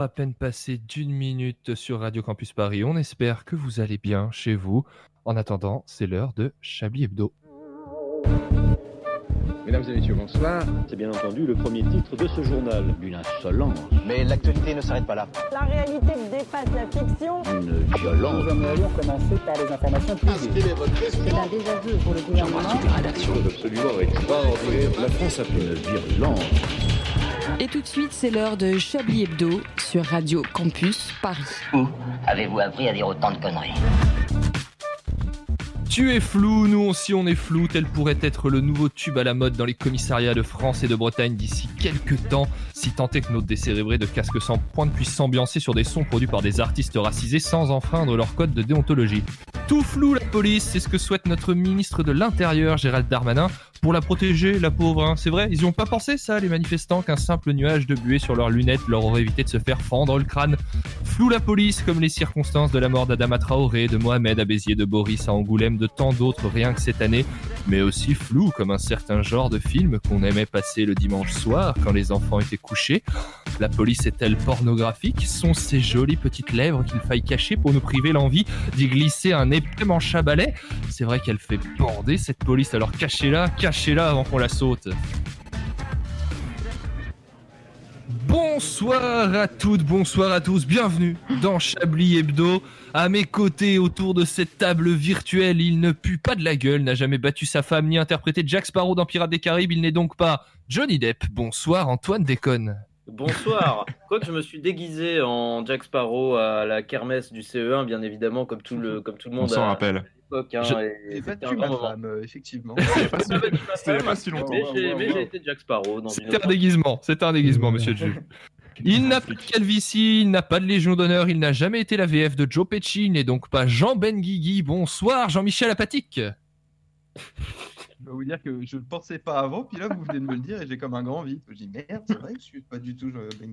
à peine passé d'une minute sur Radio Campus Paris. On espère que vous allez bien chez vous. En attendant, c'est l'heure de Chablis Hebdo. Mesdames et messieurs, bonsoir. C'est bien entendu le premier titre de ce journal. Une insolence. Mais l'actualité ne s'arrête pas là. La réalité dépasse la fiction. Une violence. Nous aimerions commencer par les informations privées. C'est un désaveu pour le gouvernement. la rédaction. Absolument extraordinaire. La France a fait une virulence. Et tout de suite, c'est l'heure de Chablis Hebdo sur Radio Campus Paris. Où avez-vous appris à dire autant de conneries Tu es flou, nous aussi on est flou, tel pourrait être le nouveau tube à la mode dans les commissariats de France et de Bretagne d'ici quelques temps, si tant est que nos décérébrés de casque sans pointe puissent s'ambiancer sur des sons produits par des artistes racisés sans enfreindre leur code de déontologie. Tout flou la police, c'est ce que souhaite notre ministre de l'Intérieur Gérald Darmanin pour la protéger, la pauvre. hein. C'est vrai, ils y ont pas pensé ça, les manifestants, qu'un simple nuage de buée sur leurs lunettes leur aurait évité de se faire fendre le crâne. Flou la police, comme les circonstances de la mort d'Adama Traoré, de Mohamed à de Boris à Angoulême, de tant d'autres rien que cette année, mais aussi flou comme un certain genre de film qu'on aimait passer le dimanche soir quand les enfants étaient couchés. La police est-elle pornographique? Sont ces jolies petites lèvres qu'il faille cacher pour nous priver l'envie d'y glisser un épais manche C'est vrai qu'elle fait bander cette police, alors cachez-la, Bonsoir à toutes, bonsoir à tous, bienvenue dans Chablis Hebdo. À mes côtés, autour de cette table virtuelle, il ne pue pas de la gueule, n'a jamais battu sa femme ni interprété Jack Sparrow dans Pirates des Caraïbes, il n'est donc pas Johnny Depp. Bonsoir Antoine Déconne. Bonsoir. Quoique je me suis déguisé en Jack Sparrow à la kermesse du CE1, bien évidemment, comme tout le, comme tout le On monde s'en à rappelle. l'époque. hein, Je- et battu ma femme, euh, effectivement. C'était pas si- longtemps. Mais j'ai mais j'ai été Jack Sparrow C'était un déguisement, c'était un déguisement, monsieur le juge. Il n'a pas de calvitie, il n'a pas de Légion d'honneur, il n'a jamais été la VF de Joe Pesci, il n'est donc pas Jean Benguigui. Bonsoir Jean-Michel Apatique. Je dois vous dire que je ne pensais pas avant, puis là vous venez de me le dire et j'ai comme un grand vide. Je dis merde, c'est vrai que je suis pas du tout. euh, Ben.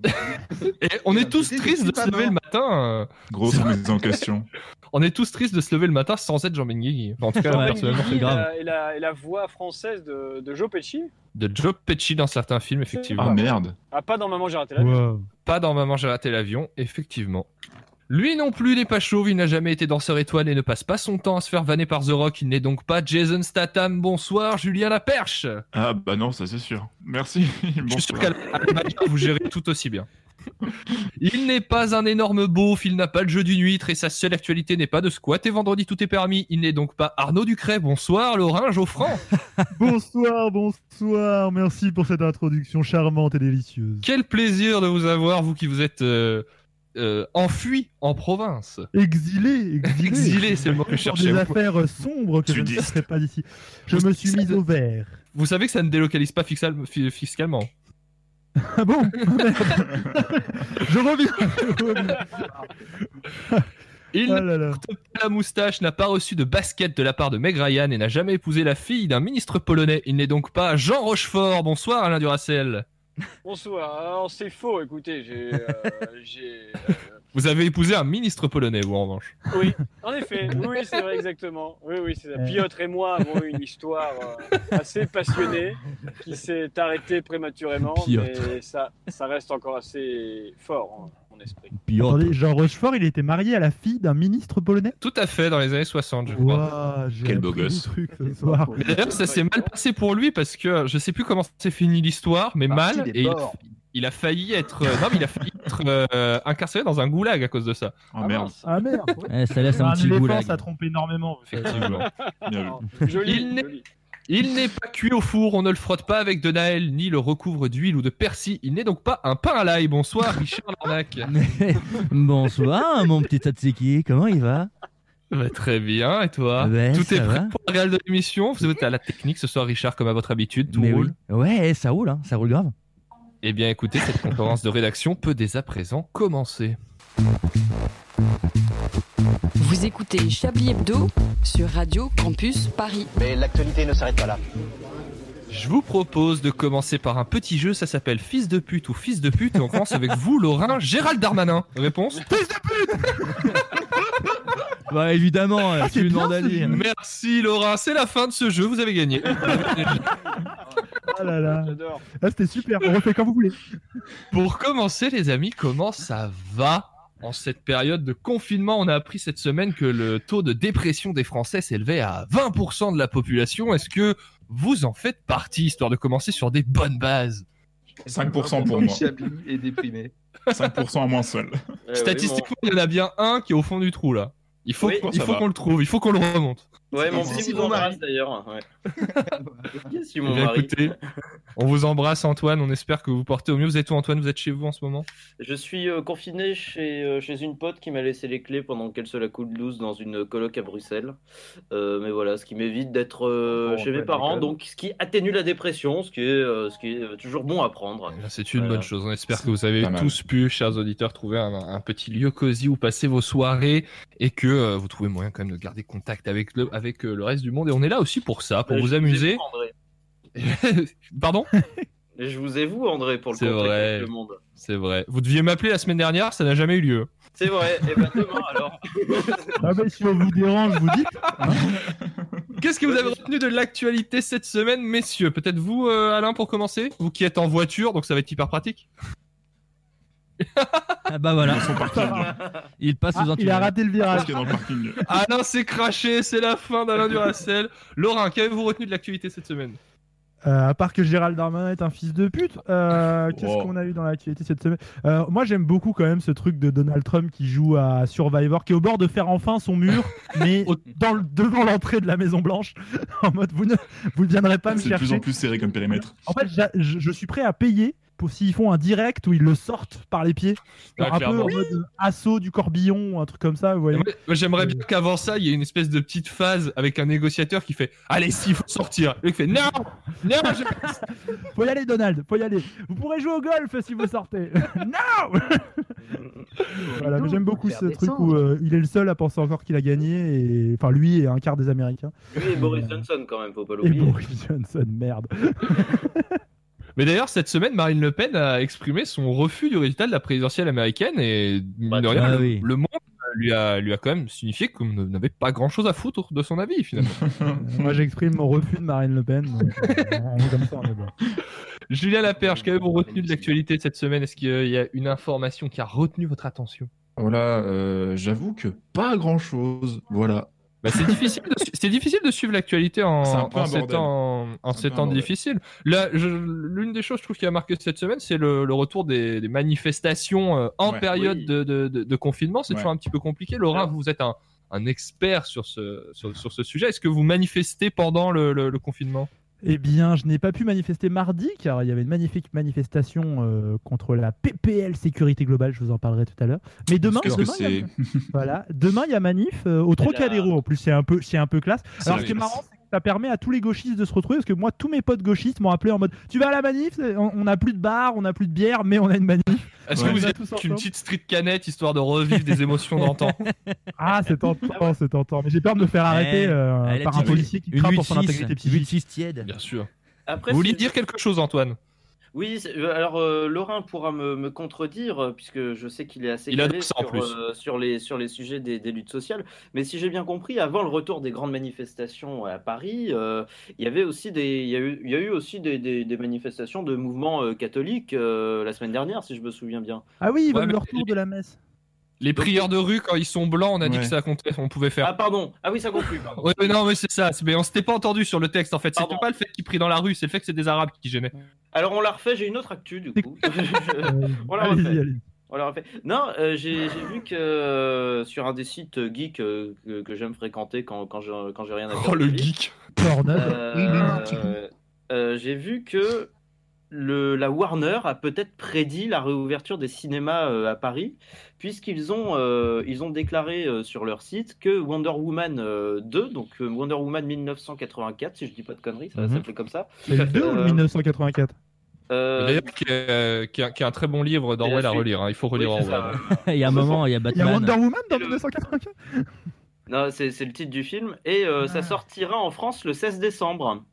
Et on est tous je tristes de se lever le matin. euh, Grosse remise en question. On est tous tristes de se lever le matin sans être Jean Benguigui. Enfin, en tout cas, Ouais. personnellement, c'est et, grave. la, et, la, et la voix française de, de Joe Pesci De Joe Pesci dans certains films, effectivement. Ah merde. Ah, pas dans Maman, j'ai raté la vie. Pas dans Maman j'ai raté l'avion, effectivement. Lui non plus n'est pas chauve, il n'a jamais été danseur étoile et ne passe pas son temps à se faire vanner par The Rock, il n'est donc pas Jason Statham. Bonsoir Julien Laperche. Ah bah non, ça c'est sûr. Merci. Je suis sûr Bonsoir. qu'à vous gérez tout aussi bien. Il n'est pas un énorme beauf, il n'a pas le jeu d'une huître et sa seule actualité n'est pas de squatter vendredi tout est permis. Il n'est donc pas Arnaud Ducret. Bonsoir Laurent Geoffrand. Bonsoir, bonsoir, merci pour cette introduction charmante et délicieuse. Quel plaisir de vous avoir, vous qui vous êtes euh, euh, enfui en province. Exilé, exilé. Exilé, c'est le mot que je cherchais. des affaires euh, sombres que je ne ferai pas d'ici. Je Vous- me suis mis au vert. Vous savez que ça ne délocalise pas fiscal- fi- fiscalement. Ah bon Je reviens. Il Ah là là. n'a pas la moustache, n'a pas reçu de basket de la part de Meg Ryan et n'a jamais épousé la fille d'un ministre polonais. Il n'est donc pas Jean Rochefort. Bonsoir Alain Duracel. Bonsoir. Alors, c'est faux, écoutez, j'ai. euh, euh, Vous avez épousé un ministre polonais, vous en revanche. oui, en effet, oui, oui, c'est vrai, exactement. Oui, oui, c'est ça. Piotr et moi avons eu une histoire euh, assez passionnée qui s'est arrêtée prématurément, Piotr. mais ça, ça reste encore assez fort, hein, mon esprit. Attendez, Jean Rochefort, il était marié à la fille d'un ministre polonais Tout à fait, dans les années 60, je crois. Quel beau gosse. des trucs ce soir. Mais D'ailleurs, ça s'est mal passé pour lui parce que je sais plus comment s'est fini l'histoire, mais Parti mal. Et il, a failli être, euh, non, mais il a failli être euh, incarcéré dans un goulag à cause de ça. Oh merde. mince. Ah merde. Eh, ça laisse un Un petit éléphant, goulag. ça trompe énormément. Effectivement. Il joli. Il n'est pas cuit au four, on ne le frotte pas avec de Naël, ni le recouvre d'huile ou de persil. Il n'est donc pas un pain à l'ail. Bonsoir, Richard Larnac. Bonsoir, mon petit Tatsiki, comment il va? Bah, très bien, et toi? Tout est prêt va. pour le réel de l'émission? Vous êtes à la technique ce soir, Richard, comme à votre habitude, tout Mais roule oui. Ouais, ça roule, hein, ça roule grave. Eh bien, écoutez, cette conférence de rédaction peut dès à présent commencer. Vous écoutez Chablis Hebdo sur Radio Campus Paris. Mais l'actualité ne s'arrête pas là. Je vous propose de commencer par un petit jeu, ça s'appelle Fils de pute ou Fils de pute, et on commence avec vous, Laurent Gérald Darmanin. Réponse Bah évidemment, Ah, tu c'est lui bien, demandes à ce lui. jeu. Merci Laura, c'est la fin de ce jeu, vous avez gagné. Ah là là. J'adore. Ah, c'était super. On refait quand vous voulez. Pour commencer, les amis, comment ça va? En cette période de confinement On a appris cette semaine que le taux de dépression des Français s'élevait à 20% de la population. Est-ce que vous en faites partie, histoire de commencer sur des bonnes bases? 5% pour moi. Déprimé. 5% à moi seul. Eh Statistiquement, il y en a bien un qui est au fond du trou là. Il faut, Oui. il Ça faut va. qu'on le trouve, il faut qu'on le remonte. Ouais, mon petit vous embrasse d'ailleurs. Ouais. Yes, Eh bien, Marie. écoutez, on vous embrasse Antoine, on espère que vous portez au mieux. Vous êtes où Antoine? Vous êtes chez vous en ce moment? Je suis euh, confiné chez, euh, chez une pote qui m'a laissé les clés pendant qu'elle se la coule douce dans une coloc à Bruxelles. Euh, mais voilà, ce qui m'évite d'être euh, Bon, chez mes parents, donc ce qui atténue la dépression, ce qui est, euh, ce qui est toujours bon à prendre. Eh C'est une Voilà. bonne chose. On espère que vous avez tous pu, chers auditeurs, trouver un, un petit lieu cosy où passer vos soirées et que euh, vous trouvez moyen quand même de garder contact avec le, avec euh, le reste du monde. Et on est là aussi pour ça, pour vous amuser. vous. Pardon? Et je vous ai vous, André, pour le C'est contact vrai. avec le monde. C'est vrai. Vous deviez m'appeler la semaine dernière, ça n'a jamais eu lieu. C'est vrai. Et ben demain alors. Ah bah, si on vous dérange, vous dites. Qu'est-ce que vous avez retenu de l'actualité cette semaine, messieurs? Peut-être vous, euh, Alain, pour commencer? Vous qui êtes en voiture, donc ça va être hyper pratique. Ah bah voilà. Dans son parking. Il passe Ah, aux il a raté le virage. dans le parking. Alain s'est craché, c'est la fin d'Alain Duracel. Laurent, qu'avez-vous retenu de l'actualité cette semaine Euh, à part que Gérald Darmanin est un fils de pute, euh, qu'est-ce Wow. qu'on a eu dans l'actualité cette semaine? Euh, Moi, j'aime beaucoup quand même ce truc de Donald Trump qui joue à Survivor, qui est au bord de faire enfin son mur, mais Au- dans le- devant l'entrée de la Maison Blanche, en mode vous ne vous ne viendrez pas me C'est de plus en plus serré comme périmètre. En fait, j'a- je, je suis prêt à payer s'ils font un direct où ils le sortent par les pieds, Ah, un peu en mode assaut du corbillon, un truc comme ça. Vous voyez Moi, J'aimerais bien qu'avant ça, il y ait une espèce de petite phase avec un négociateur qui fait Allez, s'il faut sortir. Et qui fait Non Non je- Faut y aller, Donald, faut y aller. Vous pourrez jouer au golf si vous sortez. non Voilà, mais j'aime beaucoup ce truc où euh, il est le seul à penser encore qu'il a gagné, et enfin lui et un quart des Américains. Lui et Boris Johnson quand même, faut pas Et l'oublier. Boris Johnson, merde. Mais d'ailleurs, cette semaine, Marine Le Pen a exprimé son refus du résultat de la présidentielle américaine et mine de rien, Ah le, oui. le monde lui a, lui a quand même signifié qu'on n'avait pas grand chose à foutre de son avis finalement. Moi j'exprime mon refus de Marine Le Pen. euh, on est comme ça, on est bon. Julien Laperche, qu'avez-vous retenu de l'actualité cette semaine? Est-ce qu'il y a une information qui a retenu votre attention? Voilà, euh, j'avoue que pas grand chose. Voilà. Bah, c'est difficile, de, su- c'est difficile de suivre l'actualité en, en ces temps, en ces temps difficiles. Là, je- l'une des choses, je trouve, qui a marqué cette semaine, c'est le, le retour des, des manifestations euh, en Ouais. période Oui. de, de- de- de confinement. C'est Ouais. toujours un petit peu compliqué. Laurent, vous êtes un, un expert sur ce, sur, sur ce sujet. Est-ce que vous manifestez pendant le, le- le confinement? Eh bien, je n'ai pas pu manifester mardi car il y avait une magnifique manifestation euh, contre la PPL sécurité globale. Je vous en parlerai tout à l'heure. Mais demain, Qu'est-ce que demain, il y a- c'est Voilà. Demain, il y a manif euh, au Trocadéro. En plus, c'est un peu, c'est un peu classe. Alors, ce qui est marrant, ça permet à tous les gauchistes de se retrouver parce que moi, tous mes potes gauchistes m'ont appelé en mode Tu vas à la manif? On n'a plus de bar, on n'a plus de bière, mais on a une manif. Est-ce Ouais. que vous êtes tous une ensemble. petite street canette histoire de revivre des émotions d'antan? Ah, c'est tentant, c'est tentant. Mais j'ai peur de me faire arrêter Eh, euh, par un policier qui craint pour son 6, intégrité une psychique. huile 6 tiède. Bien sûr. Après, Vous vouliez dire quelque chose, Antoine? Oui, euh, alors euh, Laurent pourra me, me contredire, euh, puisque je sais qu'il est assez Il calé sur, plus. euh, sur, les, sur les sujets des, des luttes sociales. Mais si j'ai bien compris, avant le retour des grandes manifestations à Paris, euh, il y avait aussi des, il y a eu, il y a eu aussi des, des- des manifestations de mouvements euh, catholiques euh, la semaine dernière, si je me souviens bien. Ah oui, Ouais, le retour de la messe. Les prières de rue, quand ils sont blancs, on a dit Ouais. que ça comptait, on pouvait faire. Ah pardon, ah oui ça conclut. pardon. Ouais, mais non, mais c'est ça. Mais on s'était pas entendu sur le texte en fait. C'était pas le fait qu'ils prient dans la rue, c'est le fait que c'est des Arabes qui gênaient. Alors on l'a refait, j'ai une autre actu du coup. Euh, On l'a refait. On l'a refait. Non, euh, j'ai vu que euh, sur un des sites geeks euh, que, que j'aime fréquenter quand, quand j'ai quand j'ai rien à faire. Oh le geek. Pornhub. euh, euh, j'ai vu que le, la Warner a peut-être prédit la réouverture des cinémas euh, à Paris, puisqu'ils ont, euh, ils ont déclaré euh, sur leur site que Wonder Woman euh, 2, donc euh, Wonder Woman 1984, si je dis pas de conneries, ça s'appelait comme ça. C'est le 2 ou le Euh, 1984 Euh, D'ailleurs, qui est, euh, qui, est, qui est un très bon livre d'Orwell à relire. hein. Il faut relire oui, Orwell. Il y a un moment, il y a Il y a Batman. Wonder Woman dans Le- 1984 Non, c'est c'est le titre du film, et euh, ça Ah. sortira en France le 16 décembre.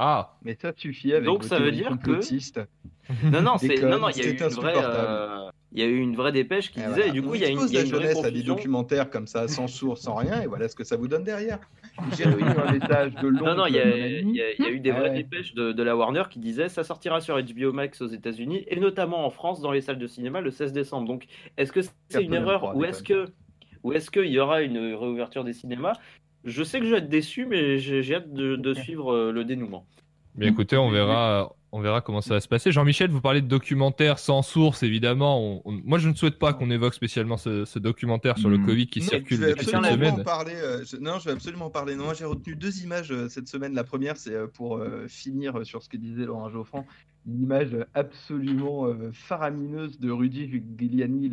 Ah. Mais ça suffit avec Donc, ça veut dire que-. Non, non, c'est non, non, il y a eu c'est une vraie, euh, Il y a eu une vraie dépêche qui Et disait, voilà. et du coup, il y a une, y a la une vraie jeunesse à des documentaires comme ça, sans source, sans rien, et voilà ce que ça vous donne derrière. J'ai reçu un message de l'oncle Non, non, il y, y a- il y a eu des Ah vraies ouais. dépêches de, de la Warner qui disaient ça sortira sur HBO Max aux États-Unis et notamment en France dans les salles de cinéma le 16 décembre. Donc, est-ce que c'est une erreur ou est-ce que ou est-ce qu'il y aura une réouverture des cinémas Je sais que je vais être déçu, mais j'ai hâte de, de suivre euh, le dénouement. Mais écoutez, on verra, on verra comment ça va se passer. Jean-Michel, vous parlez de documentaire sans source, évidemment. On- on- moi, je ne souhaite pas qu'on évoque spécialement ce, ce documentaire sur le Mm. Covid qui Non, circule je vais depuis cette absolument en semaine. parler. euh, je- non, je vais absolument en parler. Non, moi, j'ai retenu deux images euh, cette semaine. La première, c'est euh, pour euh, finir sur ce que disait Laurent Geoffrand, une image absolument euh, faramineuse de Rudy Giuliani,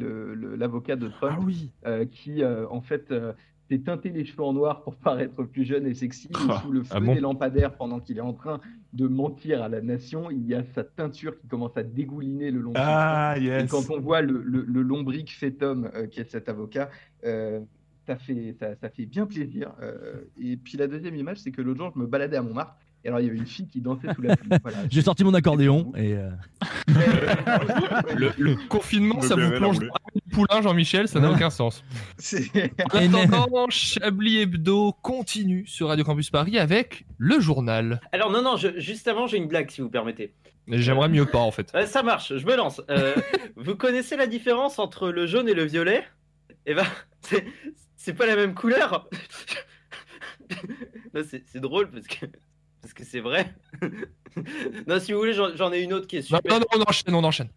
l'avocat de Trump, Ah oui. euh, qui euh, en fait euh, s'est teinté les cheveux en noir pour paraître plus jeune et sexy. et sous le feu ah bon des lampadaires, pendant qu'il est en train de mentir à la nation, il y a sa teinture qui commence à dégouliner le long Ah, front. Et yes. quand on voit le, le, le lombric faitum euh, qui est cet avocat, euh, ça, fait, ça, ça fait bien plaisir. euh, et puis la deuxième image, c'est que l'autre jour, je me baladais à Montmartre. Et alors, il y avait une fille qui dansait sous la pluie. Voilà. J'ai sorti mon accordéon et. euh, Le, le confinement, Me ça vous plonge dans le poulain, Jean-Michel, ça n'a aucun sens. En attendant, Chablis Hebdo continue sur Radio Campus Paris avec le journal. Alors non, non, je- juste avant, j'ai une blague si vous permettez. J'aimerais mieux pas, en fait. Euh, ça marche, je me lance. Euh, vous connaissez la différence entre le jaune et le violet? Eh ben, c'est- pas la même couleur. C'est drôle parce que parce que c'est vrai. non, si vous voulez, j'en ai une autre qui est Non, super. non, non, on enchaîne, on enchaîne.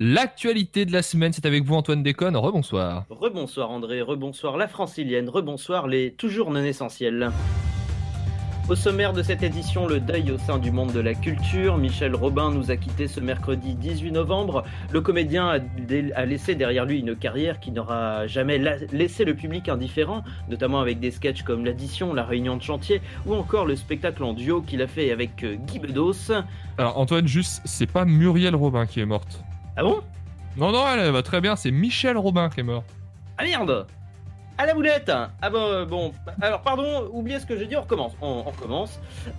L'actualité de la semaine, c'est avec vous Antoine Déconne. Rebonsoir. Rebonsoir André, rebonsoir la francilienne, rebonsoir les toujours non essentiels. Au sommaire de cette édition, le deuil au sein du monde de la culture. Michel Robin nous a quitté ce mercredi 18 novembre. Le comédien a, laissé derrière lui une carrière qui n'aura jamais la- laissé le public indifférent, notamment avec des sketchs comme l'addition, la réunion de chantier ou encore le spectacle en duo qu'il a fait avec euh, Guy Bedos. Alors Antoine, juste, c'est pas Muriel Robin qui est morte. Ah bon? Non, non, elle va très bien, c'est Michel Robin qui est mort. Ah merde À la boulette Ah bah bon, alors pardon, oubliez ce que j'ai dit, on recommence. On, on.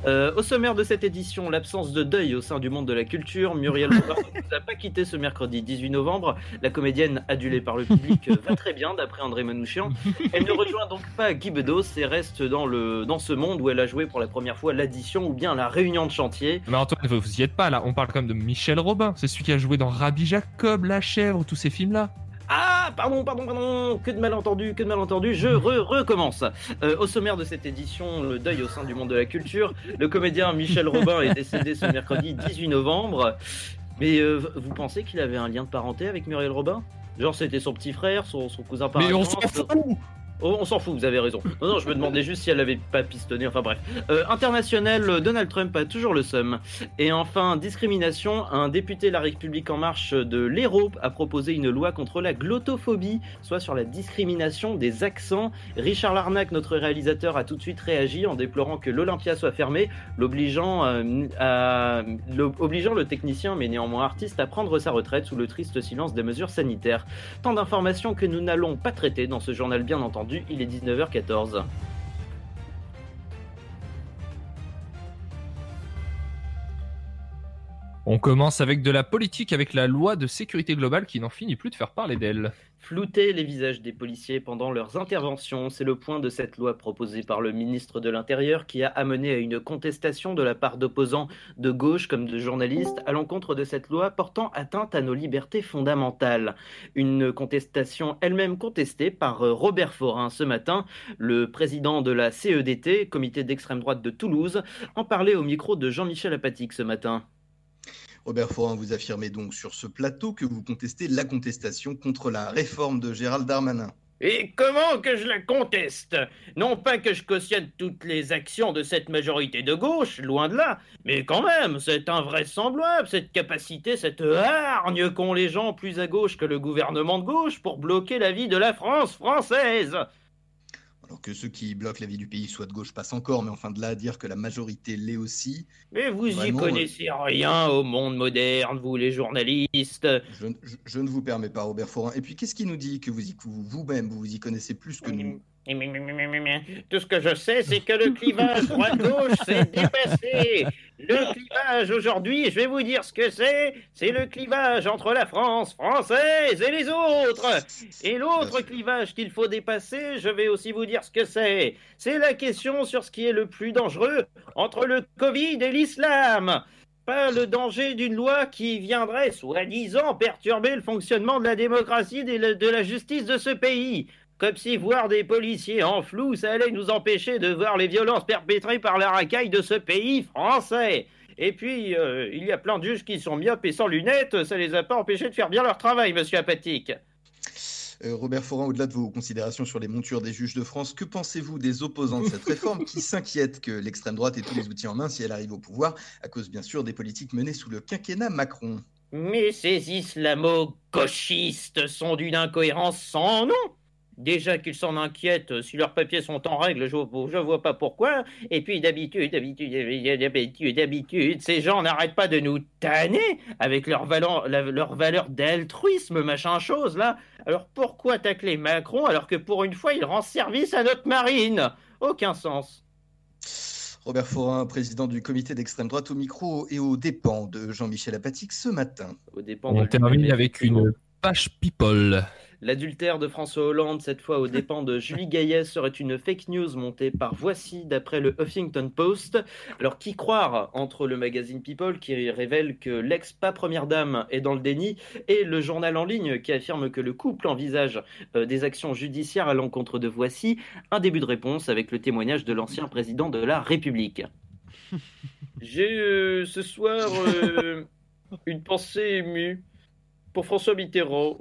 Euh, au sommaire de cette édition, l'absence de deuil au sein du monde de la culture. Muriel Robin ne a pas quitté ce mercredi 18 novembre. La comédienne adulée par le public euh, va très bien, d'après André Manouchian. Elle ne rejoint donc pas Guy Bedos et reste dans, le, dans ce monde où elle a joué pour la première fois l'addition ou bien la réunion de chantier. Mais Antoine, vous vous y êtes pas là, on parle quand même de Michel Robin. C'est celui qui a joué dans Rabbi Jacob, La Chèvre, tous ces films-là. Ah, pardon, pardon, pardon, que de malentendu, que de malentendu, je re recommence. Euh, au sommaire de cette édition, le deuil au sein du monde de la culture, le comédien Michel Robin est décédé ce mercredi 18 novembre. Mais euh, vous pensez qu'il avait un lien de parenté avec Muriel Robin? Genre c'était son petit frère, son, son cousin par Mais on s'en fout Oh, on s'en fout, vous avez raison. Non, non, je me demandais juste si elle avait pas pistonné, enfin bref. Euh, international, Donald Trump a toujours le seum. Et enfin, discrimination, un député La République En Marche de l'Hérault a proposé une loi contre la glottophobie, soit sur la discrimination des accents. Richard Larnac, notre réalisateur, a tout de suite réagi en déplorant que l'Olympia soit fermée, l'obligeant euh, obligeant le technicien, mais néanmoins artiste, à prendre sa retraite sous le triste silence des mesures sanitaires. Tant d'informations que nous n'allons pas traiter dans ce journal, bien entendu. Il est 19h14. On commence avec de la politique, avec la loi de sécurité globale qui n'en finit plus de faire parler d'elle. Flouter les visages des policiers pendant leurs interventions, c'est le point de cette loi proposée par le ministre de l'Intérieur qui a amené à une contestation de la part d'opposants de gauche comme de journalistes à l'encontre de cette loi portant atteinte à nos libertés fondamentales. Une contestation elle-même contestée par Robert Forin ce matin, le président de la CEDT, comité d'extrême droite de Toulouse, en parlait au micro de Jean-Michel Apatique ce matin. Robert Forin, vous affirmez donc sur ce plateau que vous contestez la contestation contre la réforme de Gérald Darmanin. Et comment que je la conteste? Non pas que je cautionne toutes les actions de cette majorité de gauche, loin de là, mais quand même, c'est invraisemblable, cette capacité, cette hargne qu'ont les gens plus à gauche que le gouvernement de gauche pour bloquer la vie de la France française. Alors que ceux qui bloquent la vie du pays soient de gauche passent encore, mais enfin de là à dire que la majorité l'est aussi. Mais vous y Vraiment, connaissez rien au monde moderne, vous les journalistes. Je, je- je ne vous permets pas, Robert Forin. Et puis, qu'est-ce qui nous dit que vous y- que vous- vous-même, vous, vous y connaissez plus que nous Tout ce que je sais, c'est que le clivage droite-gauche s'est dépassé. Le clivage aujourd'hui, je vais vous dire ce que c'est. C'est le clivage entre la France française et les autres. Et l'autre clivage qu'il faut dépasser, je vais aussi vous dire ce que c'est. C'est la question sur ce qui est le plus dangereux entre le Covid et l'islam. Pas le danger d'une loi qui viendrait, soi-disant, perturber le fonctionnement de la démocratie et de la justice de ce pays. Comme si voir des policiers en flou, ça allait nous empêcher de voir les violences perpétrées par la racaille de ce pays français. Et puis, euh, il y a plein de juges qui sont myopes et sans lunettes, ça les a pas empêchés de faire bien leur travail, monsieur Apathique. Euh, Robert Forin, au-delà de vos considérations sur les montures des juges de France, que pensez-vous des opposants de cette réforme qui s'inquiètent que l'extrême droite ait tous les outils en main si elle arrive au pouvoir, à cause bien sûr des politiques menées sous le quinquennat Macron? Mais ces islamo-gauchistes sont d'une incohérence sans nom. Déjà qu'ils s'en inquiètent si leurs papiers sont en règle, je, je vois pas pourquoi. Et puis d'habitude, d'habitude, d'habitude, d'habitude, ces gens n'arrêtent pas de nous tanner avec leur valeur, leur valeur d'altruisme, machin chose là. Alors pourquoi tacler Macron alors que pour une fois il rend service à notre marine? Aucun sens. Robert Forin, président du comité d'extrême droite au micro et aux dépens de Jean-Michel Apatique ce matin. Aux dépens On termine avec une page people. L'adultère de François Hollande, cette fois aux dépens de Julie Gaillet, serait une fake news montée par Voici d'après le Huffington Post. Alors, qui croire entre le magazine People qui révèle que l'ex-pas première dame est dans le déni et le journal en ligne qui affirme que le couple envisage euh, des actions judiciaires à l'encontre de Voici? Un début de réponse avec le témoignage de l'ancien président de la République. J'ai euh, ce soir euh, une pensée émue pour François Mitterrand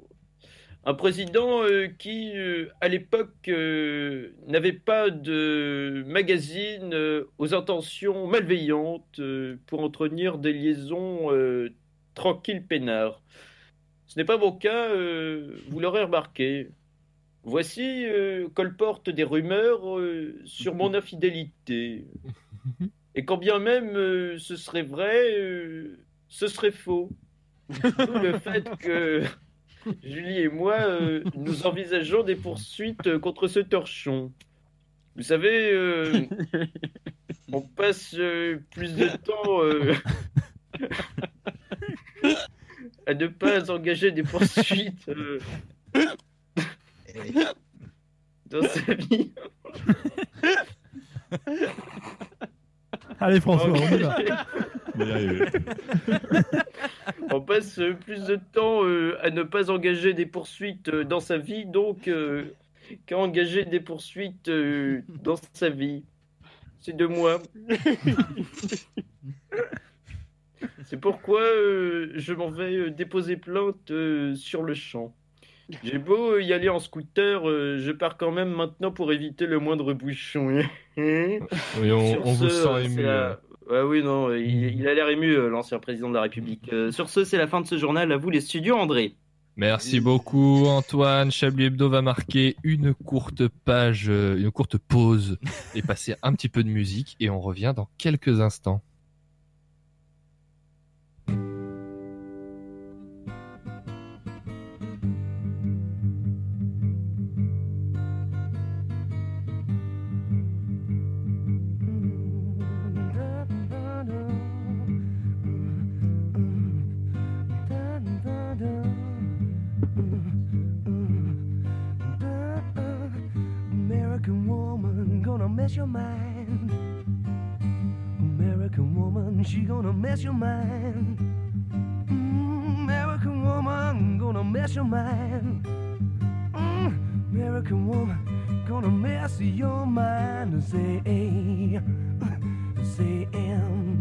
un président euh, qui, euh, à l'époque, euh, n'avait pas de magazine aux intentions malveillantes pour entretenir des liaisons tranquilles peinards. Ce n'est pas mon cas, vous l'aurez remarqué. Voici colporte des rumeurs sur mon infidélité. Et quand bien même ce serait vrai, ce serait faux. le fait que Julie et moi, euh, nous envisageons des poursuites euh, contre ce torchon. Vous savez, euh, on passe plus de temps à ne pas engager des poursuites dans sa vie. Allez François, on y va. On passe euh, plus de temps euh, à ne pas engager des poursuites euh, dans sa vie, donc qu'à engager des poursuites dans sa vie. C'est de moi. C'est pourquoi je m'en vais déposer plainte sur le champ. J'ai beau y aller en scooter, je pars quand même maintenant pour éviter le moindre bouchon. Oui, on, on vous sent ému. La... Ouais, oui, non, il, il a l'air ému, euh, l'ancien président de la République. Euh, sur ce, c'est la fin de ce journal. À vous, les studios, André. Merci beaucoup, Antoine. Chablis Hebdo va marquer une courte page, euh, une courte pause et passer un petit peu de musique. Et on revient dans quelques instants. Your mind. American woman, she gonna mess your mind. Mm, American woman gonna mess your mind. Mm, American woman gonna mess your mind. Say A, say M,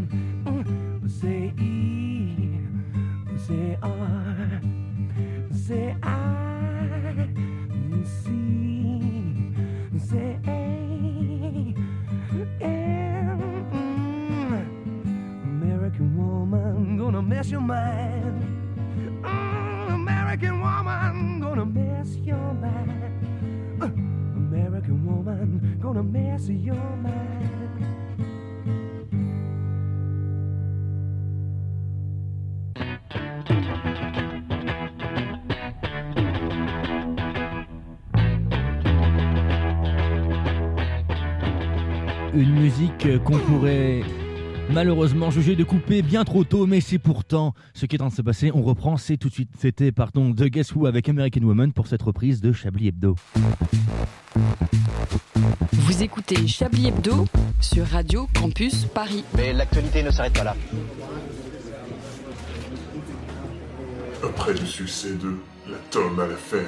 musique qu'on pourrait malheureusement juger de couper bien trop tôt, mais c'est pourtant ce qui est en train de se passer. On reprend, c'est tout de suite. C'était, pardon, The Guess Who avec American Woman pour cette reprise de Chablis Hebdo. Vous écoutez Chablis Hebdo sur Radio Campus Paris. Mais l'actualité ne s'arrête pas là. Après le succès de La Tome à la ferme.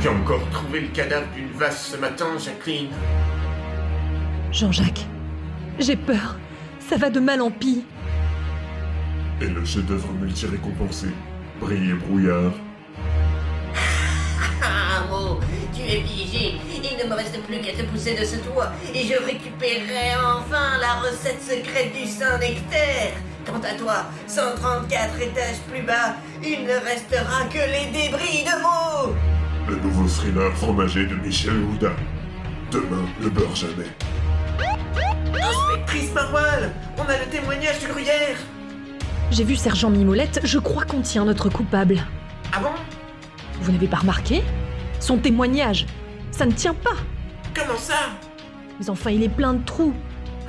J'ai encore trouvé le cadavre d'une vache ce matin, Jacqueline. Jean-Jacques, j'ai peur. Ça va de mal en pis. Et le chef-d'œuvre multi-récompensé, Brille et Brouillard. Ah, tu es piégé. Il ne me reste plus qu'à te pousser de ce toit et je récupérerai enfin la recette secrète du Saint-Nectaire. Quant à toi, 134 étages plus bas, il ne restera que les débris de Mo. Le nouveau thriller fromager de Michel Houda. Demain, le beurre jamais. Inspectrice Maroilles, on a le témoignage du gruyère. J'ai vu Sergent Mimolette, je crois qu'on tient notre coupable. Ah bon? Vous n'avez pas remarqué? Son témoignage, ça ne tient pas. Comment ça? Mais enfin, il est plein de trous.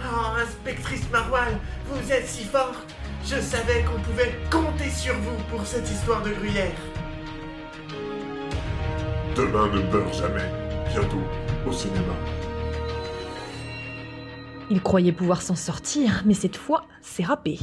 Oh, inspectrice Maroilles, vous êtes si forte. Je savais qu'on pouvait compter sur vous pour cette histoire de gruyère. Demain, ne beurre jamais. Bientôt, au cinéma. Il croyait pouvoir s'en sortir, mais cette fois, c'est râpé.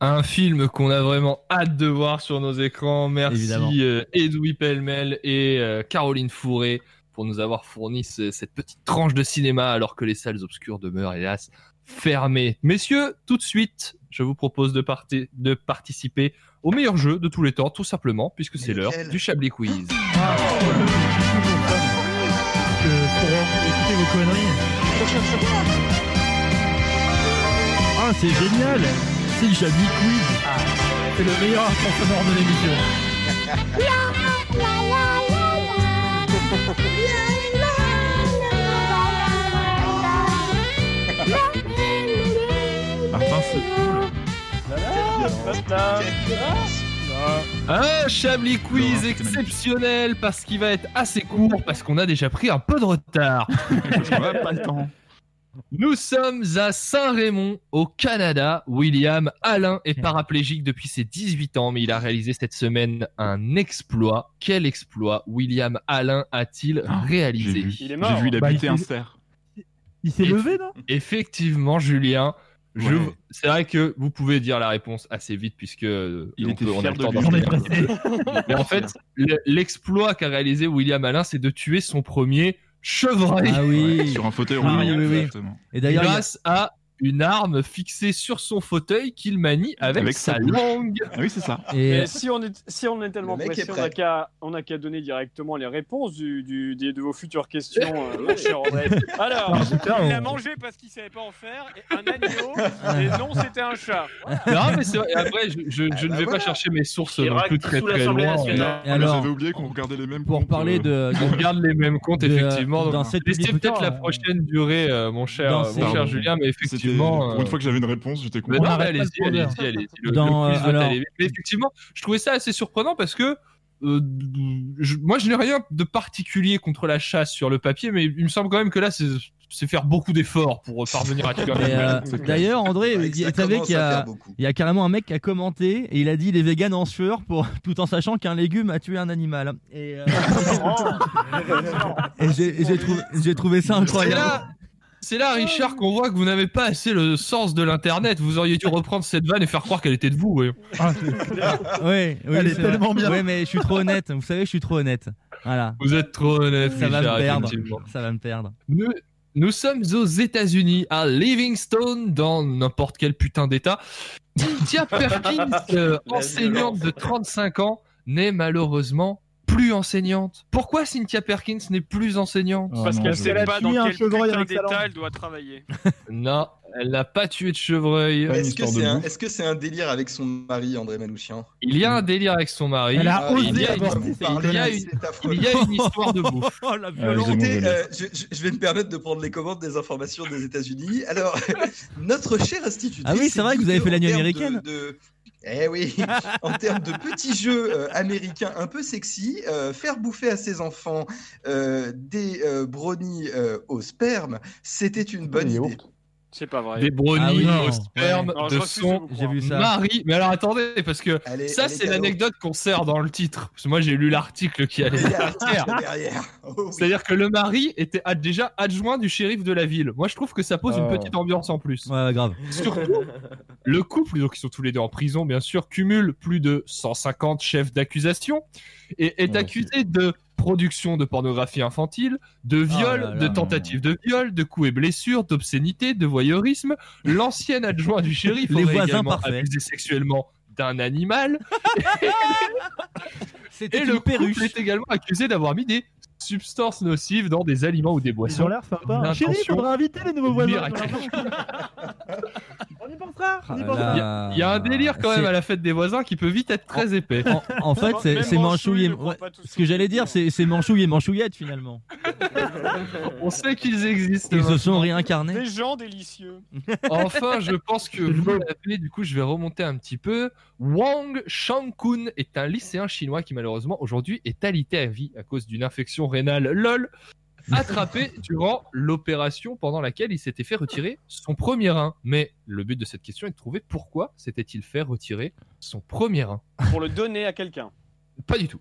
Un film qu'on a vraiment hâte de voir sur nos écrans. Merci euh, Edoui Pellemel et euh, Caroline Fourré pour nous avoir fourni ce- cette petite tranche de cinéma alors que les salles obscures demeurent hélas fermées. Messieurs, tout de suite, je vous propose de, parti- de participer au meilleur jeu de tous les temps, tout simplement, puisque c'est l'heure du Chablis Quiz. Que pour écouter vos conneries. Ah, c'est génial C'est le Quiz C'est le meilleur sonore de l'émission. Martin, c'est cool. Un Chablis Quiz exceptionnel parce qu'il va être assez court parce qu'on a déjà pris un peu de retard. pas le temps. Nous sommes à Saint-Raymond, au Canada. William Alain est paraplégique depuis ses 18 ans, mais il a réalisé cette semaine un exploit. Quel exploit William Alain a-t-il réalisé Il est mort. J'ai vu, il a Bah, buté il un cerf. Il s'est levé, non? Effectivement, Julien. Je- Ouais. C'est vrai que vous pouvez dire la réponse assez vite puisque euh, Il on était peut- on a le temps. Mais en fait, le- l'exploit qu'a réalisé William Alain, c'est de tuer son premier chevreuil. Ah oui. Sur un fauteuil Ah, roulant. oui, oui. Et d'ailleurs, a- grâce à une arme fixée sur son fauteuil qu'il manie avec, Avec sa langue. Ah oui, c'est ça. et, Et si on est, si on est tellement pressé, est on n'a qu'à, donner directement les réponses du, du- des- de vos futures questions, euh, mon cher. Alors, Ah, il on- l'a mangé parce qu'il savait pas en faire, et un agneau, et non, c'était un chat. Non, mais c'est Après, je, je- je ne bah vais voilà. pas chercher mes sources non plus très très loin. Ah, J'avais oublié qu'on regardait les mêmes pour comptes, parler euh, de, On regarde les mêmes comptes, De- effectivement. dans cette peut-être la euh, prochaine durée, euh, mon cher, euh. Julien, mais C'était- effectivement. Pour une euh, fois que j'avais une réponse, j'étais Mais content. allez-y, allez-y, allez-y. Alors-. Mais effectivement, je trouvais ça assez surprenant parce que euh, je- moi, je n'ai rien de particulier contre la chasse sur le papier, mais il me semble quand même que là, c'est c'est faire beaucoup d'efforts pour parvenir à tuer un Mais, euh, animal. D'ailleurs, André, Ouais, vous ça savez commence qu'il y, a- y carrément un mec qui a commenté et il a dit les véganes en sueur pour, tout en sachant qu'un légume a tué un animal. Et, euh, et j'ai trouvé, ça incroyable. C'est là, Richard, qu'on voit que vous n'avez pas assez le sens de l'internet. Vous auriez dû reprendre cette vanne et faire croire qu'elle était de vous. ouais. Ah, oui, Elle est tellement bien. Ouais, mais je suis trop honnête. Vous savez, je suis trop honnête. Voilà. Vous êtes trop honnête, Ça va Richard, me perdre. Ça va me perdre. Nous, nous sommes aux États-Unis, à Livingstone, dans n'importe quel putain d'État. Cynthia Perkins, euh, enseignante de 35 ans, n'est malheureusement plus enseignante. Pourquoi Cynthia Perkins n'est plus enseignante Oh Parce non, qu'elle sait pas dans tué un quel chevreuil putain d'état elle doit travailler. Non, elle n'a pas tué de chevreuil. Est-ce que c'est un, délire avec son mari, André Manouchian? Il y a un délire avec son mari. Elle a Ah, osé il y a une- avorter, c'est il y a dégueulasse. une- C'est affreux. il y a une histoire de bouffe. Oh la Ah, violence. euh, je, vais me permettre de prendre les commandes des informations des États-Unis. Alors, notre cher institutrice. Ah oui, c'est vrai que vous avez fait la nuit américaine. De, de- Eh oui, en termes de petits jeux euh, américains un peu sexy, euh, faire bouffer à ses enfants euh, des brownies au sperme, c'était une bonne idée. C'est pas vrai. Des brownies Ah oui, au sperme ouais. De son mari. Mais alors attendez, parce que ça c'est l'anecdote qu'on sert dans le titre. Parce que moi j'ai lu l'article qui allait derrière. Oh oui. C'est-à-dire que le mari était ad- déjà adjoint du shérif de la ville. Moi je trouve que ça pose une Oh. petite ambiance en plus. Ouais, grave. Surtout, le couple, donc ils sont tous les deux en prison, bien sûr, cumule plus de 150 chefs d'accusation et est Ouais, accusé de production de pornographie infantile, de viol, là là. de tentative de viol, de coups et blessures, d'obscénité, de voyeurisme. L'ancien adjoint du shérif Les voisins également parfaits. abusé sexuellement d'un animal. C'était Et une le perruche. est également accusé d'avoir mis des substances nocives dans des aliments ou des Ils boissons. ont l'air sympas. L'intention Chérie, faudra inviter les nouveaux voisins. On y pensera. Y Ah. Il y a un délire quand même à la fête des voisins qui peut vite être très épais. En, en fait, c'est Manchouille et... ouais, Ce que j'allais dire, c'est Manchouille et Manchouillette finalement. On sait qu'ils existent. Ils se sont réincarnés. Des gens délicieux. Enfin, je pense que vous l'avez, du coup, je vais remonter un petit peu. Wang Shangkun est un lycéen chinois qui, malheureusement, aujourd'hui est alité à vie à cause d'une infection rénale LOL, attrapé durant l'opération pendant laquelle il s'était fait retirer son premier rein. Mais le but de cette question est de trouver pourquoi s'était-il fait retirer son premier rein. Pour le donner à quelqu'un. Pas du tout.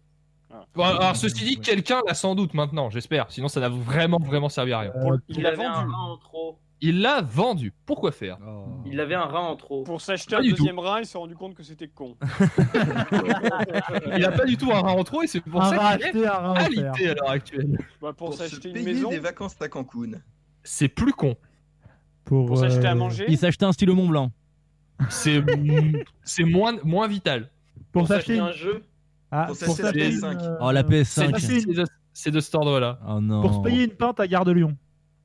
Ah. Bon, alors, ceci dit, quelqu'un l'a sans doute maintenant, j'espère. Sinon, ça n'a vraiment, vraiment servi à rien. Euh, Il l'a un vendu. rein en trop. Il l'a vendu. Pourquoi faire? Il avait un rein en trop. Pour s'acheter un tout. deuxième rein, il s'est rendu compte que c'était con. Il n'a pas du tout un rein en trop et c'est pour Un ça qu'il est un alité à l'heure actuelle. Bah, pour, Pour se s'acheter une payer maison, des vacances à Cancun. C'est plus con. Pour, pour s'acheter à euh, manger. Il s'achetait un stylo Mont Blanc. C'est c'est moins, moins vital. Pour Pour s'acheter un jeu. Ah, Pour pour s'acheter la une, PS5. euh, Oh, la C'est PS5. c'est de, de cet ordre-là. Oh non. Pour se payer une pinte à Gare de Lyon.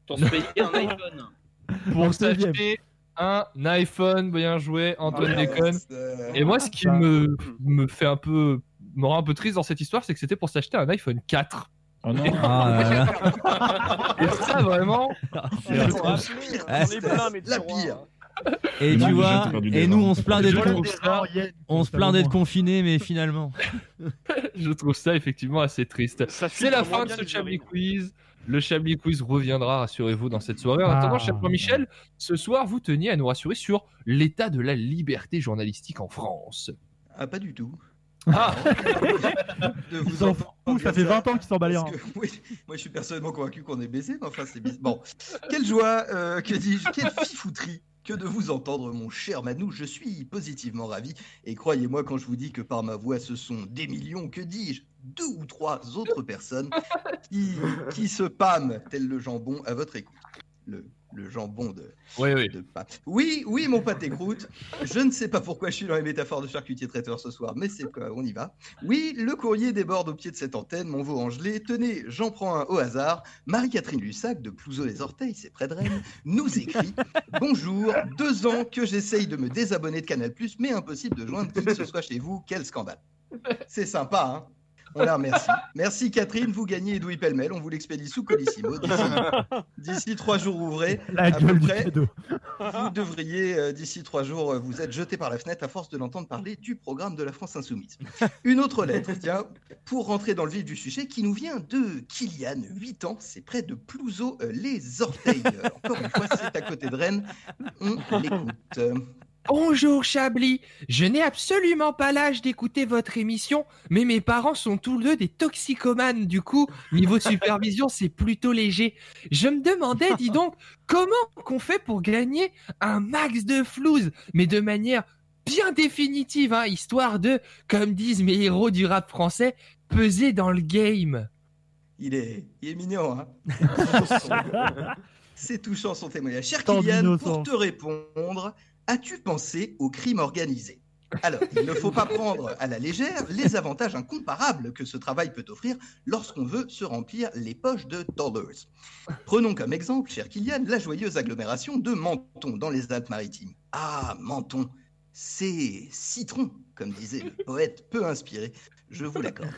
Pour se payer un iPhone. Pour s'acheter un iPhone, bien joué, Antoine Ah, déconne. Et moi, ce qui me, me fait un peu, me rend un peu triste dans cette histoire, c'est que c'était pour s'acheter un iPhone 4. Oh non. Ah là là. Et ça, vraiment, On je va trouve- appeler, on est plein, mes La tiroirs. pire. Et tu vois, et nous on se plaint d'être on se plaint d'être confinés, mais finalement. je trouve ça effectivement assez triste. Ça C'est la fin de ce Chablis. Quiz. Le Chablis Quiz reviendra, rassurez-vous, dans cette soirée. En Ah. attendant, cher Jean-Michel, ce soir, vous teniez à nous rassurer sur l'état de la liberté journalistique en France. Ah, pas du tout. Ah De vous entendre foutent, ça fait 20 ans qu'ils s'en que, oui, moi je suis personnellement convaincu qu'on est baisé, mais enfin c'est bizarre. Bon, quelle joie, euh, que dis-je, quelle fifouterie que de vous entendre, mon cher Manou. Je suis positivement ravi. Et croyez-moi quand je vous dis que par ma voix, ce sont des millions, que dis-je, deux ou trois autres personnes qui, qui se pâment tel le jambon à votre écoute. Le jambon de, Oui, oui. de Oui, oui, mon pâté croûte. Je ne sais pas pourquoi je suis dans les métaphores de charcutier traiteur ce soir, mais c'est quoi, on y va. Oui, le courrier déborde au pied de cette antenne, mon veau angelé. Tenez, j'en prends un au hasard. Marie-Catherine Lussac de Plouzeau les Orteils, c'est près de Rennes, nous écrit Bonjour, deux ans que j'essaye de me désabonner de Canal, mais impossible de joindre qui que ce soit chez vous. Quel scandale. C'est sympa, hein on la remercie. Merci Catherine, vous gagnez Edoui Pellemel, on vous l'expédie sous Colissimo. D'ici- trois jours ouvrés, La à gueule peu près, vous devriez, euh, d'ici trois jours, euh, vous être jeté par la fenêtre à force de l'entendre parler du programme de la France Insoumise. Une autre lettre, tiens, pour rentrer dans le vif du sujet, qui nous vient de Kylian, 8 ans, c'est près de Plouzeau, euh, les orteils. Euh, Encore une fois, c'est à côté de Rennes. On l'écoute. Bonjour Chablis, je n'ai absolument pas l'âge d'écouter votre émission, mais mes parents sont tous deux des toxicomanes, du coup, niveau supervision, c'est plutôt léger. Je me demandais, dis donc, comment qu'on fait pour gagner un max de flouze, mais de manière bien définitive, hein, histoire de, comme disent mes héros du rap français, peser dans le game. Il est, il est mignon, hein C'est touchant son témoignage. Cher Tant Kylian, pour te répondre, as-tu pensé au crime organisé? Alors, il ne faut pas prendre à la légère les avantages incomparables que ce travail peut offrir lorsqu'on veut se remplir les poches de dollars. Prenons comme exemple, cher Kylian, la joyeuse agglomération de Menton dans les Alpes-Maritimes. Ah, Menton, c'est citron, comme disait le poète peu inspiré. Je vous l'accorde.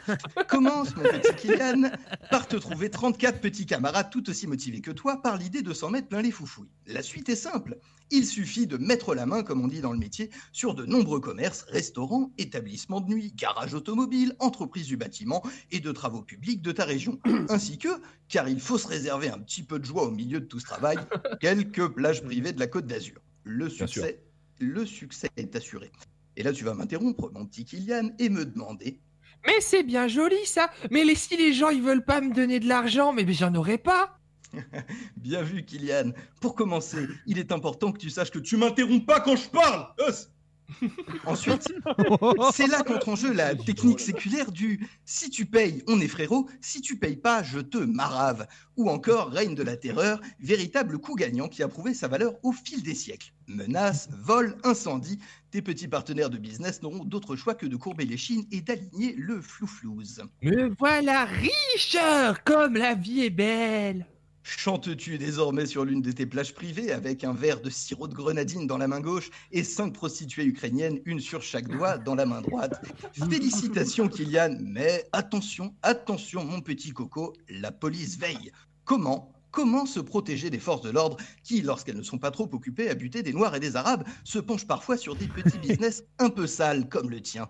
Commence, mon petit Kylian, par te trouver 34 petits camarades tout aussi motivés que toi par l'idée de s'en mettre plein les foufouilles. La suite est simple. Il suffit de mettre la main, comme on dit dans le métier, sur de nombreux commerces, restaurants, établissements de nuit, garages automobiles, entreprises du bâtiment et de travaux publics de ta région. Ainsi que, car il faut se réserver un petit peu de joie au milieu de tout ce travail, quelques plages privées de la Côte d'Azur. Le succès, le succès est assuré. Et là, tu vas m'interrompre, mon petit Kylian, et me demander Mais c'est bien joli ça. Mais les- si les gens ils veulent pas me donner de l'argent, mais j'en aurais pas. Bien vu, Kylian. Pour commencer, il est important que tu saches que tu m'interromps pas quand je parle. Os Ensuite, c'est là qu'entre en jeu la technique séculaire du si tu payes, on est frérot, si tu payes pas, je te marave. Ou encore règne de la terreur, véritable coup gagnant qui a prouvé sa valeur au fil des siècles. Menaces, vols, incendies, tes petits partenaires de business n'auront d'autre choix que de courber les chines et d'aligner le flouflouze. Me voilà riche, comme la vie est belle. Chantes-tu désormais sur l'une de tes plages privées avec un verre de sirop de grenadine dans la main gauche et cinq prostituées ukrainiennes, une sur chaque doigt, dans la main droite? Félicitations Kylian, mais attention, attention mon petit coco, la police veille. Comment Comment se protéger des forces de l'ordre qui, lorsqu'elles ne sont pas trop occupées à buter des Noirs et des Arabes, se penchent parfois sur des petits business un peu sales comme le tien?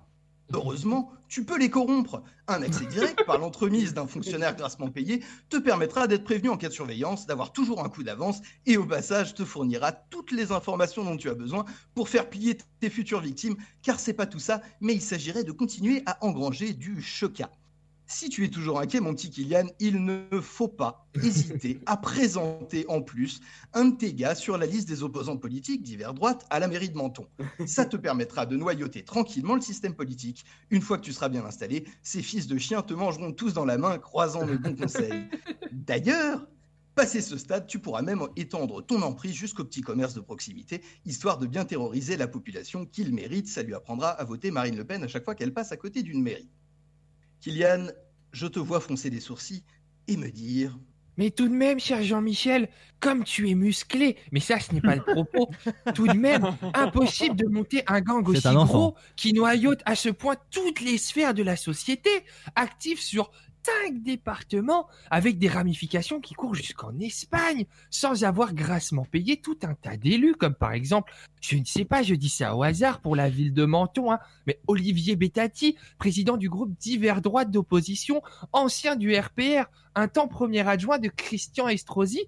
Heureusement, tu peux les corrompre. Un accès direct par l'entremise d'un fonctionnaire grassement payé te permettra d'être prévenu en cas de surveillance, d'avoir toujours un coup d'avance et au passage te fournira toutes les informations dont tu as besoin pour faire plier tes futures victimes, car c'est pas tout ça, mais il s'agirait de continuer à engranger du choca. Si tu es toujours inquiet, mon petit Kylian, il ne faut pas hésiter à présenter en plus un de tes gars sur la liste des opposants politiques d'hiver droite à la mairie de Menton. Ça te permettra de noyauter tranquillement le système politique. Une fois que tu seras bien installé, ces fils de chiens te mangeront tous dans la main, croisant mes bons conseils. D'ailleurs, Passé ce stade, tu pourras même étendre ton emprise jusqu'au petit commerce de proximité, histoire de bien terroriser la population qu'il mérite. Ça lui apprendra à voter Marine Le Pen à chaque fois qu'elle passe à côté d'une mairie. Kylian, je te vois froncer des sourcils et me dire. Mais tout de même, cher Jean-Michel, comme tu es musclé, mais ça, ce n'est pas le propos, tout de même, impossible de monter un gang aussi un gros qui noyote à ce point toutes les sphères de la société, actif sur cinq départements, avec des ramifications qui courent jusqu'en Espagne, sans avoir grassement payé tout un tas d'élus, comme par exemple, je ne sais pas, je dis ça au hasard pour la ville de Menton, hein, mais Olivier Bettati, président du groupe divers droite d'opposition, ancien du RPR, un temps premier adjoint de Christian Estrosi,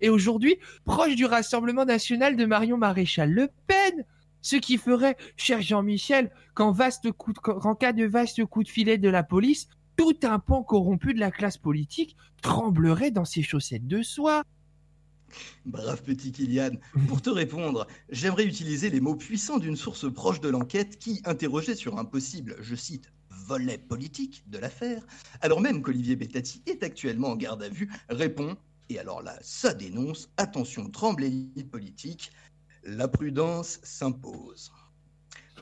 et aujourd'hui proche du Rassemblement national de Marion Maréchal Le Pen. Ce qui ferait, cher Jean-Michel, qu'en cas de vaste coup de filet de la police, tout un pan corrompu de la classe politique tremblerait dans ses chaussettes de soie. Brave petit Kylian. Pour te répondre, j'aimerais utiliser les mots puissants d'une source proche de l'enquête qui interrogeait sur un possible, je cite, volet politique de l'affaire, alors même qu'Olivier Bettati est actuellement en garde à vue, répond, et alors là, ça dénonce, attention, tremble l'élite politique, la prudence s'impose.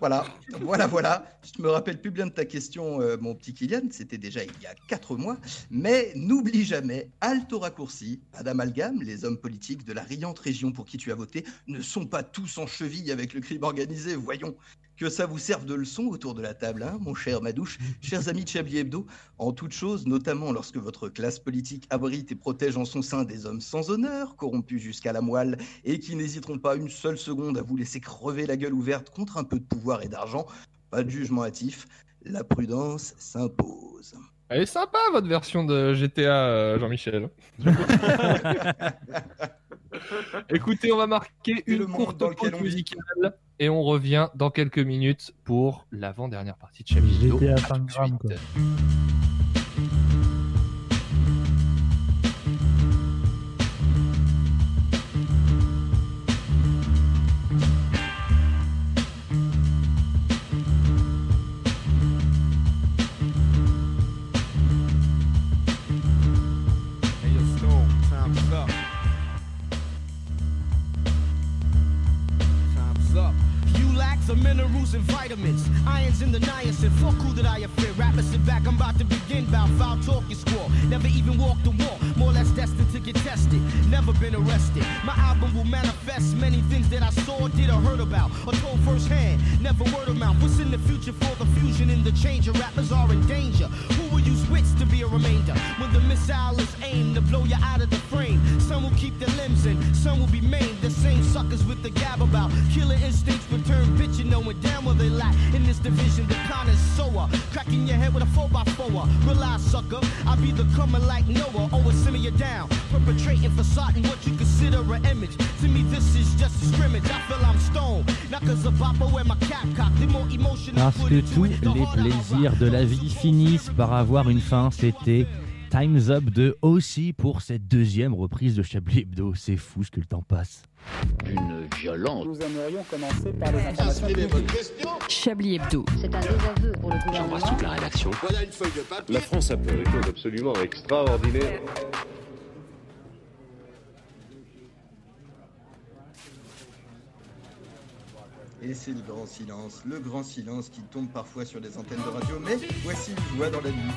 Voilà, voilà, voilà. Je me rappelle plus bien de ta question, euh, mon petit Kylian. C'était déjà il y a quatre mois. Mais n'oublie jamais, halte au raccourci, pas d'amalgame. Les hommes politiques de la riante région pour qui tu as voté ne sont pas tous en cheville avec le crime organisé. Voyons. Que ça vous serve de leçon autour de la table, hein, mon cher Madouche, chers amis de Chablis Hebdo, en toute chose, notamment lorsque votre classe politique abrite et protège en son sein des hommes sans honneur, corrompus jusqu'à la moelle, et qui n'hésiteront pas une seule seconde à vous laisser crever la gueule ouverte contre un peu de pouvoir et d'argent. Pas de jugement hâtif, la prudence s'impose. Elle est sympa votre version de GTA, euh, Jean-Michel. Écoutez, on va marquer une courte pause musicale et on revient dans quelques minutes pour l'avant-dernière partie de Chablis minerals and vitamins. Irons in the niacin. Fuck who that I fear. Rappers sit back, I'm about to begin. Bout foul talk you squall. Never even walked the wall. More or less destined to get tested. Never been arrested. My album will manifest many things that I saw, did, or heard about, or told firsthand. Never word of mouth. What's in the future for the fusion and the change? Your rappers are in danger. Who will use wits to be a remainder? When the missile is aimed to blow you out of the frame. Some will keep their limbs in, some will be maimed. The same suckers with the gab about killer instincts return bitch, you knowing damn well they lack. In this division, the connoisseur. Cracking your head with a 4x4. Realize, sucker, I be the coming like Noah. Always simmer you down. Perpetrating facade what you consider an image. To me, this is just a scrimmage. I feel I'm stoned. Bopper and my cap cock. The more emotional Parce que tous les plaisirs de la vie finissent par avoir une fin, c'était Time's Up de aussi pour cette deuxième reprise de Chablis Hebdo. C'est fou ce que le temps passe. Une violence. Nous aimerions commencer par les informations Chablis Hebdo. C'est un désaveu pour le gouvernement. J'embrasse toute la rédaction. Voilà une feuille de papier. La France a fait des choses absolument extraordinaires. Et c'est le grand silence, le grand silence qui tombe parfois sur des antennes de radio, mais voici une voix dans la nuit,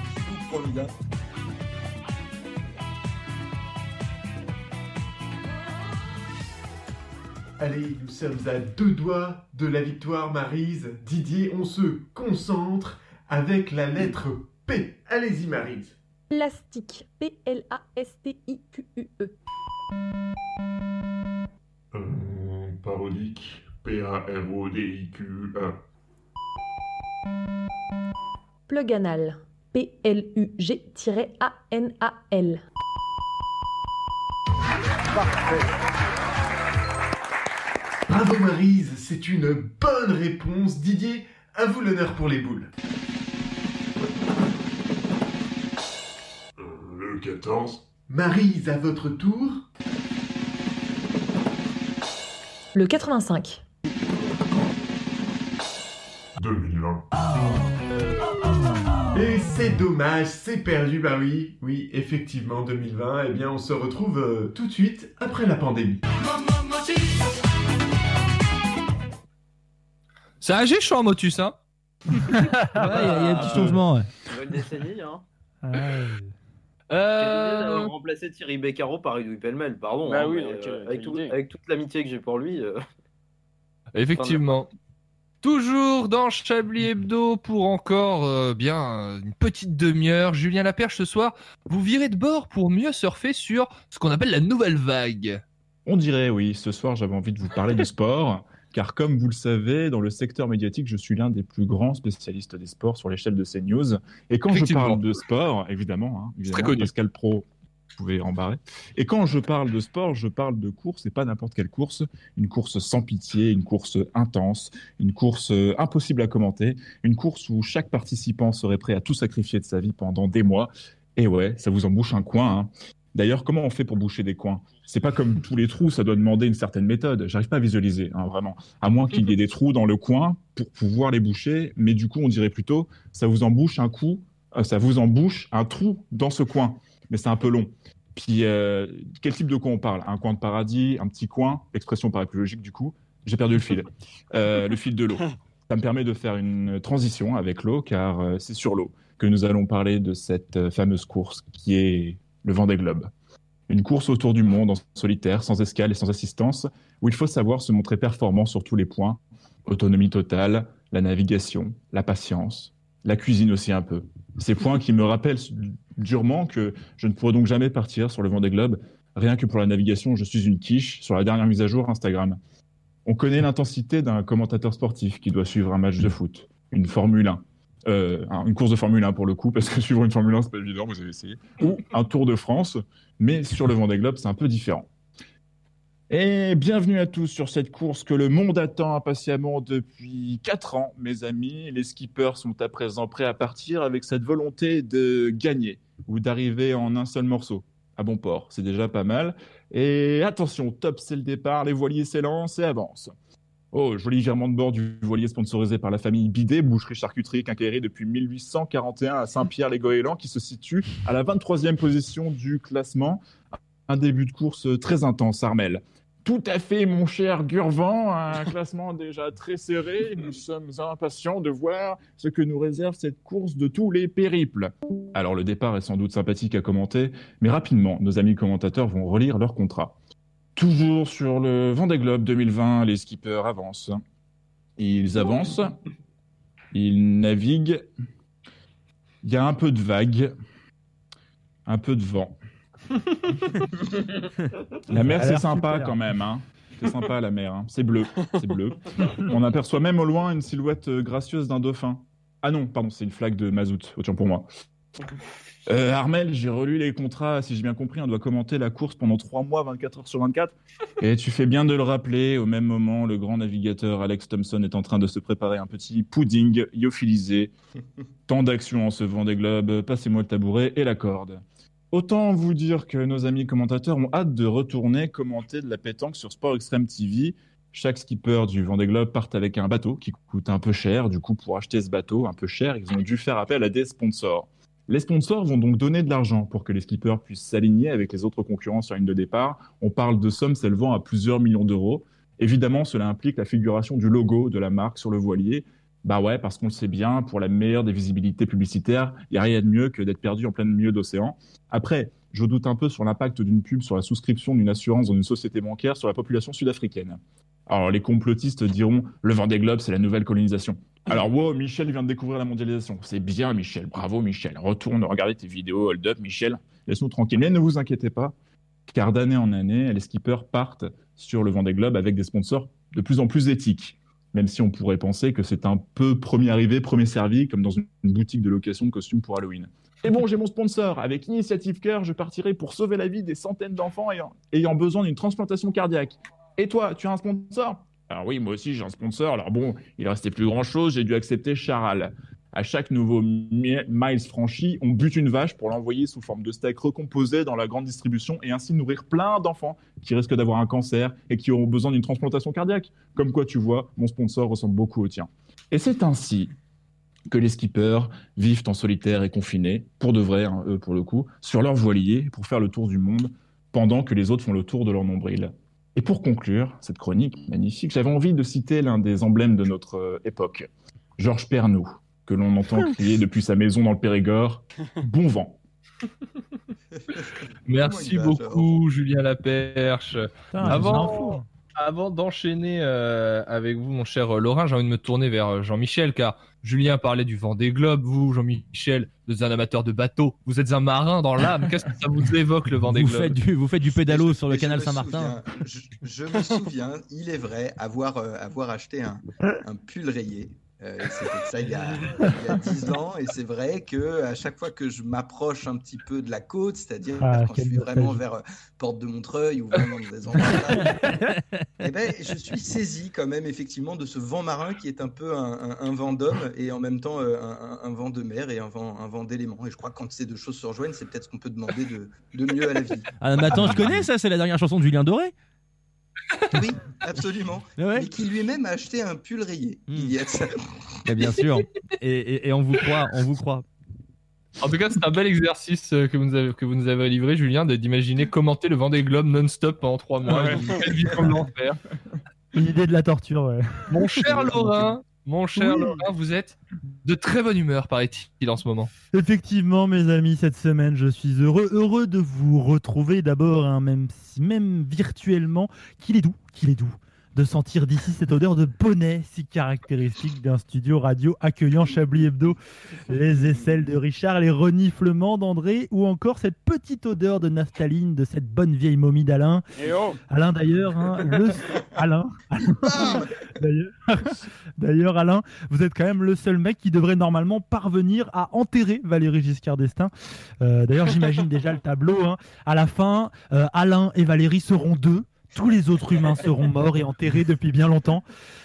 Allez, nous sommes à deux doigts de la victoire, Marise. Didier, on se concentre avec la lettre P. Allez-y, Marise. Plastique. P-L-A-S-T-I-Q-U-E. Euh, parodique. P-A-R-O-D-I-Q-U-E. Plug anal. P-L-U-G-A-N-A-L. Bravo, Marise, c'est une bonne réponse. Didier, à vous l'honneur pour les boules. Euh, le 14. Marise, à votre tour. Le 85. 2020. Et c'est dommage, c'est perdu, bah oui, oui, effectivement, 2020, eh bien on se retrouve euh, tout de suite après la pandémie. A agé chaud, Motus, hein Ouais, il y, a il y a un petit changement. ouais. Nouvelle décennie, hein. Euh... remplacé Thierry Beccaro par Edoui Pellemel, pardon. Bah hein, oui, donc, euh, avec, tout- toute l'amitié que j'ai pour lui. euh, Effectivement. Toujours dans Chablis Hebdo pour encore euh, bien une petite demi-heure. Julien Laperche ce soir, vous virez de bord pour mieux surfer sur ce qu'on appelle la nouvelle vague. On dirait, oui. Ce soir, j'avais envie de vous parler de sport, car comme vous le savez, dans le secteur médiatique, je suis l'un des plus grands spécialistes des sports sur l'échelle de CNews. Et quand je parle de sport, évidemment, hein, évidemment très connu. Pascal Pro, vous pouvez en barrer. Et quand je parle de sport, je parle de course, et pas n'importe quelle course. Une course sans pitié, une course intense, une course euh, impossible à commenter, une course où chaque participant serait prêt à tout sacrifier de sa vie pendant des mois. Et ouais, ça vous en bouche un coin. hein. D'ailleurs, comment on fait pour boucher des coins? C'est pas comme tous les trous, ça doit demander une certaine méthode. J'arrive pas à visualiser, hein, vraiment. À moins qu'il y ait des trous dans le coin pour pouvoir les boucher, mais du coup, on dirait plutôt ça vous embouche un coup, euh, ça vous embouche un trou dans ce coin, mais c'est un peu long. Puis, euh, quel type de coin on parle? Un coin de paradis, un petit coin? L'expression paraît plus logique du coup. J'ai perdu le fil. Euh, le fil de l'eau. Ça me permet de faire une transition avec l'eau, car c'est sur l'eau que nous allons parler de cette fameuse course qui est le Vendée Globe. Une course autour du monde en solitaire, sans escale et sans assistance, où il faut savoir se montrer performant sur tous les points. Autonomie totale, la navigation, la patience, la cuisine aussi un peu. Ces points qui me rappellent durement que je ne pourrai donc jamais partir sur le Vendée Globe. Rien que pour la navigation, je suis une quiche sur la dernière mise à jour Instagram. On connaît l'intensité d'un commentateur sportif qui doit suivre un match de foot, une Formule 1, euh, un- une course de Formule 1 pour le coup, parce que suivre une Formule 1, c'est pas évident, vous avez essayé, ou un Tour de France, mais sur le Vendée Globe, c'est un peu différent. Et bienvenue à tous sur cette course que le monde attend impatiemment depuis 4 ans, mes amis. Les skippers sont à présent prêts à partir avec cette volonté de gagner ou d'arriver en un seul morceau à bon port. C'est déjà pas mal. Et attention, top, c'est le départ. Les voiliers s'élancent et avancent. Oh, joli virement de bord du voilier sponsorisé par la famille Bidet, boucherie charcuterie quincaillerie depuis 1841 à Saint-Pierre-les-Goélands, qui se situe à la 23e position du classement. Un début de course très intense, Armel. Tout à fait, mon cher Gurvan, un classement déjà très serré. Nous sommes impatients de voir ce que nous réserve cette course de tous les périples. Alors le départ est sans doute sympathique à commenter, mais rapidement, nos amis commentateurs vont relire leur contrat. Toujours sur le Vendée Globe 2020, les skippers avancent. Ils avancent, ils naviguent. Il y a un peu de vague, un peu de vent. La mer, c'est sympa super. quand même. Hein. C'est sympa la mer. hein. C'est bleu. C'est bleu. On aperçoit même au loin une silhouette euh, gracieuse d'un dauphin. Ah non, pardon, c'est une flaque de mazout. Autant pour moi. Euh, Armel, j'ai relu les contrats. Si j'ai bien compris, on doit commenter la course pendant 3 mois, 24 heures sur 24. Et tu fais bien de le rappeler. Au même moment, le grand navigateur Alex Thompson est en train de se préparer un petit pudding lyophilisé. Tant d'actions en ce vent des globes. Passez-moi le tabouret et la corde. Autant vous dire que nos amis commentateurs ont hâte de retourner commenter de la pétanque sur Sport Extreme TV. Chaque skipper du Vendée Globe part avec un bateau qui coûte un peu cher. Du coup, pour acheter ce bateau un peu cher, ils ont dû faire appel à des sponsors. Les sponsors vont donc donner de l'argent pour que les skippers puissent s'aligner avec les autres concurrents sur la ligne de départ. On parle de sommes s'élevant à plusieurs millions d'euros. Évidemment, cela implique la figuration du logo de la marque sur le voilier. Bah ouais, parce qu'on le sait bien, pour la meilleure des visibilités publicitaires, il n'y a rien de mieux que d'être perdu en plein milieu d'océan. Après, je doute un peu sur l'impact d'une pub sur la souscription d'une assurance dans une société bancaire sur la population sud-africaine. Alors, les complotistes diront le Vendée Globe, c'est la nouvelle colonisation. Alors, wow, Michel vient de découvrir la mondialisation. C'est bien, Michel. Bravo, Michel. Retourne regarder tes vidéos, hold up, Michel. Laisse-nous tranquille. Mais ne vous inquiétez pas, car d'année en année, les skippers partent sur le Vendée Globe avec des sponsors de plus en plus éthiques. Même si on pourrait penser que c'est un peu premier arrivé, premier servi, comme dans une boutique de location de costumes pour Halloween. Et bon, j'ai mon sponsor. Avec Initiative Cœur, je partirai pour sauver la vie des centaines d'enfants ayant besoin d'une transplantation cardiaque. Et toi, tu as un sponsor? Alors oui, moi aussi j'ai un sponsor. Alors bon, il restait plus grand-chose, j'ai dû accepter Charal. À chaque nouveau mi- miles franchi, on bute une vache pour l'envoyer sous forme de steak recomposé dans la grande distribution et ainsi nourrir plein d'enfants qui risquent d'avoir un cancer et qui auront besoin d'une transplantation cardiaque. Comme quoi, tu vois, mon sponsor ressemble beaucoup au tien. Et c'est ainsi que les skippers vivent en solitaire et confinés, pour de vrai, hein, eux pour le coup, sur leur voilier pour faire le tour du monde, pendant que les autres font le tour de leur nombril. Et pour conclure cette chronique magnifique, j'avais envie de citer l'un des emblèmes de notre euh, époque, Georges Pernou, que l'on entend crier depuis sa maison dans le Périgord, bon vent. Merci va, beaucoup, Julien Laperche. Putain, avant d'enchaîner euh, avec vous, mon cher euh, Laurent, j'ai envie de me tourner vers euh, Jean-Michel, car Julien parlait du vent des globes. Vous, Jean-Michel, vous êtes un amateur de bateau. Vous êtes un marin dans l'âme. Qu'est-ce que ça vous évoque, le vent des Vous globes faites du, vous faites du pédalo sur le canal Saint-Martin. Je, je me souviens, il est vrai, avoir, euh, avoir acheté un, un pull rayé. Euh, C'était ça il y, a, il y a 10 ans, et c'est vrai que à chaque fois que je m'approche un petit peu de la côte, c'est-à-dire Ah, quand je suis vraiment vers euh, Porte de Montreuil ou vraiment dans des endroits eh ben, je suis saisi quand même effectivement de ce vent marin qui est un peu un, un- un vent d'homme et en même temps euh, un, un- un vent de mer et un vent, un vent d'éléments. Et je crois que quand ces deux choses se rejoignent, c'est peut-être ce qu'on peut demander de, de mieux à la vie. Ah, mais attends, je connais ça, c'est la dernière chanson de Julien Doré. Oui, absolument. Mais qui lui-même a acheté un pull rayé. Il y a ça. Eh bien sûr. Et, et- et on vous croit, on vous croit. En tout cas, c'est un bel exercice euh, que vous nous avez, que vous nous avez livré, Julien, de- d'imaginer commenter le Vendée Globe non-stop pendant trois mois. Ouais. Quelle vie comme l'enfer. Une idée de la torture, ouais. Mon cher Laurent, mon cher Oui. Vous êtes de très bonne humeur, paraît-il, en ce moment. Effectivement, mes amis, cette semaine, je suis heureux, heureux de vous retrouver. D'abord, hein, même, si- même virtuellement, qu'il est doux, qu'il est doux de sentir d'ici cette odeur de poney si caractéristique d'un studio radio accueillant Chablis Hebdo, les aisselles de Richard, les reniflements d'André ou encore cette petite odeur de naphtaline de cette bonne vieille momie d'Alain. Et oh Alain d'ailleurs, hein, le... Alain, d'ailleurs Alain, vous êtes quand même le seul mec qui devrait normalement parvenir à enterrer Valérie Giscard d'Estaing. Euh, d'ailleurs, j'imagine déjà le tableau. hein. À la fin, euh, Alain et Valérie seront deux. Tous les autres humains seront morts et enterrés depuis bien longtemps.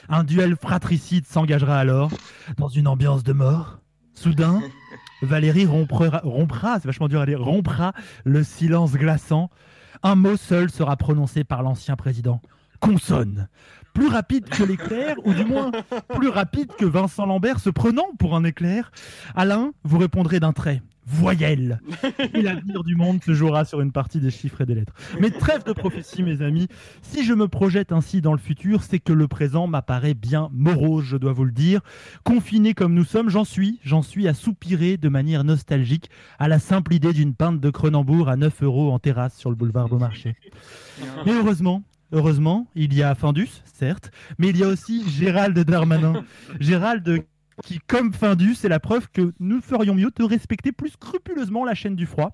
Un duel fratricide s'engagera alors dans une ambiance de mort. Soudain, Valérie rompra, c'est vachement dur à rompra le silence glaçant. Un mot seul sera prononcé par l'ancien président. consonne. Plus rapide que l'éclair, ou du moins plus rapide que Vincent Lambert se prenant pour un éclair. Alain, vous répondrez d'un trait. Voyelle. Et l'avenir du monde se jouera sur une partie des chiffres et des lettres. Mais trêve de prophétie, mes amis. Si je me projette ainsi dans le futur, c'est que le présent m'apparaît bien morose, je dois vous le dire. Confiné comme nous sommes, j'en suis, j'en suis à soupirer de manière nostalgique à la simple idée d'une pinte de Cronenbourg à 9 euros en terrasse sur le boulevard Beaumarchais. Mais heureusement, Heureusement, il y a Findus, certes, mais il y a aussi Gérald Darmanin. Gérald qui, comme Findus, c'est la preuve que nous ferions mieux de respecter plus scrupuleusement la chaîne du froid.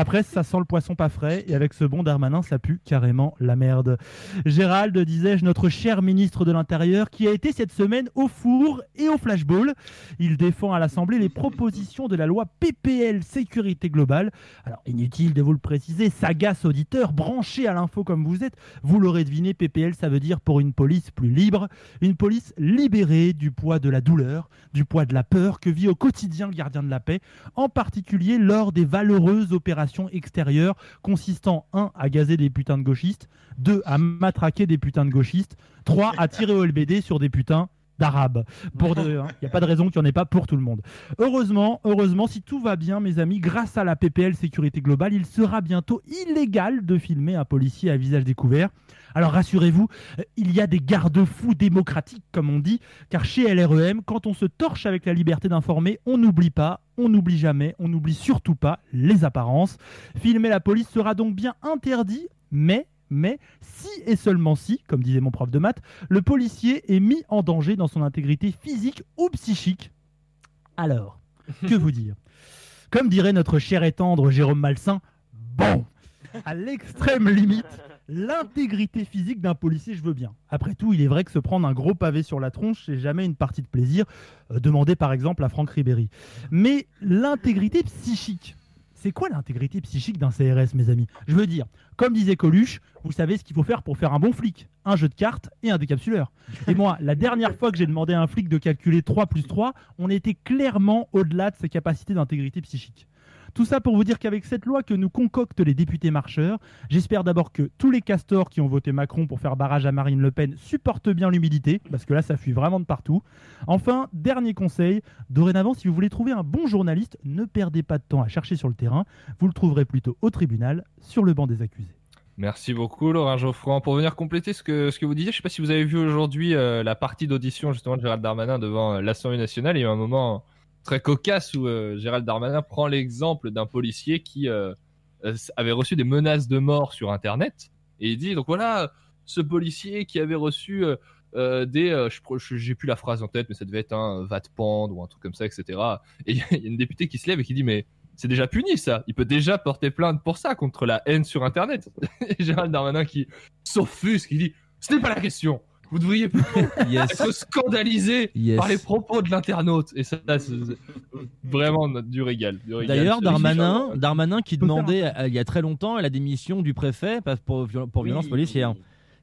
Après, ça sent le poisson pas frais, et avec ce bon Darmanin, ça pue carrément la merde. Gérald, disais-je, notre cher ministre de l'Intérieur, qui a été cette semaine au four et au flashball. Il défend à l'Assemblée les propositions de la loi PPL Sécurité Globale. Alors, inutile de vous le préciser, sagace auditeur, branché à l'info comme vous êtes, vous l'aurez deviné, PPL, ça veut dire pour une police plus libre, une police libérée du poids de la douleur, du poids de la peur que vit au quotidien le gardien de la paix, en particulier lors des valeureuses opérations extérieures consistant 1 à gazer des putains de gauchistes, 2 à matraquer des putains de gauchistes, 3 à tirer au LBD sur des putains d'arabes. Pour il n'y a pas de raison qu'il n'y en ait pas pour tout le monde. Heureusement, heureusement, si tout va bien, mes amis, grâce à la PPL Sécurité Globale, il sera bientôt illégal de filmer un policier à visage découvert. Alors rassurez-vous, euh, il y a des garde-fous démocratiques, comme on dit, car chez LREM, quand on se torche avec la liberté d'informer, on n'oublie pas, on n'oublie jamais, on n'oublie surtout pas les apparences. Filmer la police sera donc bien interdit, mais mais si et seulement si, comme disait mon prof de maths, le policier est mis en danger dans son intégrité physique ou psychique. Alors, que vous dire? Comme dirait notre cher et tendre Jérôme Malsain, bon, à l'extrême limite, l'intégrité physique d'un policier, je veux bien. Après tout, il est vrai que se prendre un gros pavé sur la tronche, c'est jamais une partie de plaisir, euh, demandée par exemple à Franck Ribéry. Mais l'intégrité psychique, c'est quoi l'intégrité psychique d'un CRS, mes amis? Je veux dire, comme disait Coluche, vous savez ce qu'il faut faire pour faire un bon flic un jeu de cartes et un décapsuleur. Et moi, la dernière fois que j'ai demandé à un flic de calculer 3 plus 3, on était clairement au-delà de ses capacités d'intégrité psychique. Tout ça pour vous dire qu'avec cette loi que nous concoctent les députés marcheurs, j'espère d'abord que tous les castors qui ont voté Macron pour faire barrage à Marine Le Pen supportent bien l'humidité, parce que là, ça fuit vraiment de partout. Enfin, dernier conseil, dorénavant, si vous voulez trouver un bon journaliste, ne perdez pas de temps à chercher sur le terrain, vous le trouverez plutôt au tribunal, sur le banc des accusés. Merci beaucoup Laurent Geoffroy. Pour venir compléter ce que, vous disiez, je ne sais pas si vous avez vu aujourd'hui euh, la partie d'audition justement de Gérald Darmanin devant euh, l'Assemblée nationale. Il y a un moment très cocasse où euh, Gérald Darmanin prend l'exemple d'un policier qui avait reçu des menaces de mort sur Internet. Et il dit, donc voilà, ce policier qui avait reçu des... j'ai plus la phrase en tête, mais ça devait être un va pendre ou un truc comme ça, etc. Et il y a une députée qui se lève et qui dit, mais c'est déjà puni ça. Il peut déjà porter plainte pour ça contre la haine sur Internet. Et Gérald Darmanin qui s'offusque, qui dit ce n'est pas la question. Vous devriez plutôt être scandalisé par les propos de l'internaute. Et ça, c'est vraiment du régal. D'ailleurs, Darmanin, Darmanin qui demandait euh, il y a très longtemps la démission du préfet parce- pour, pour violence policière.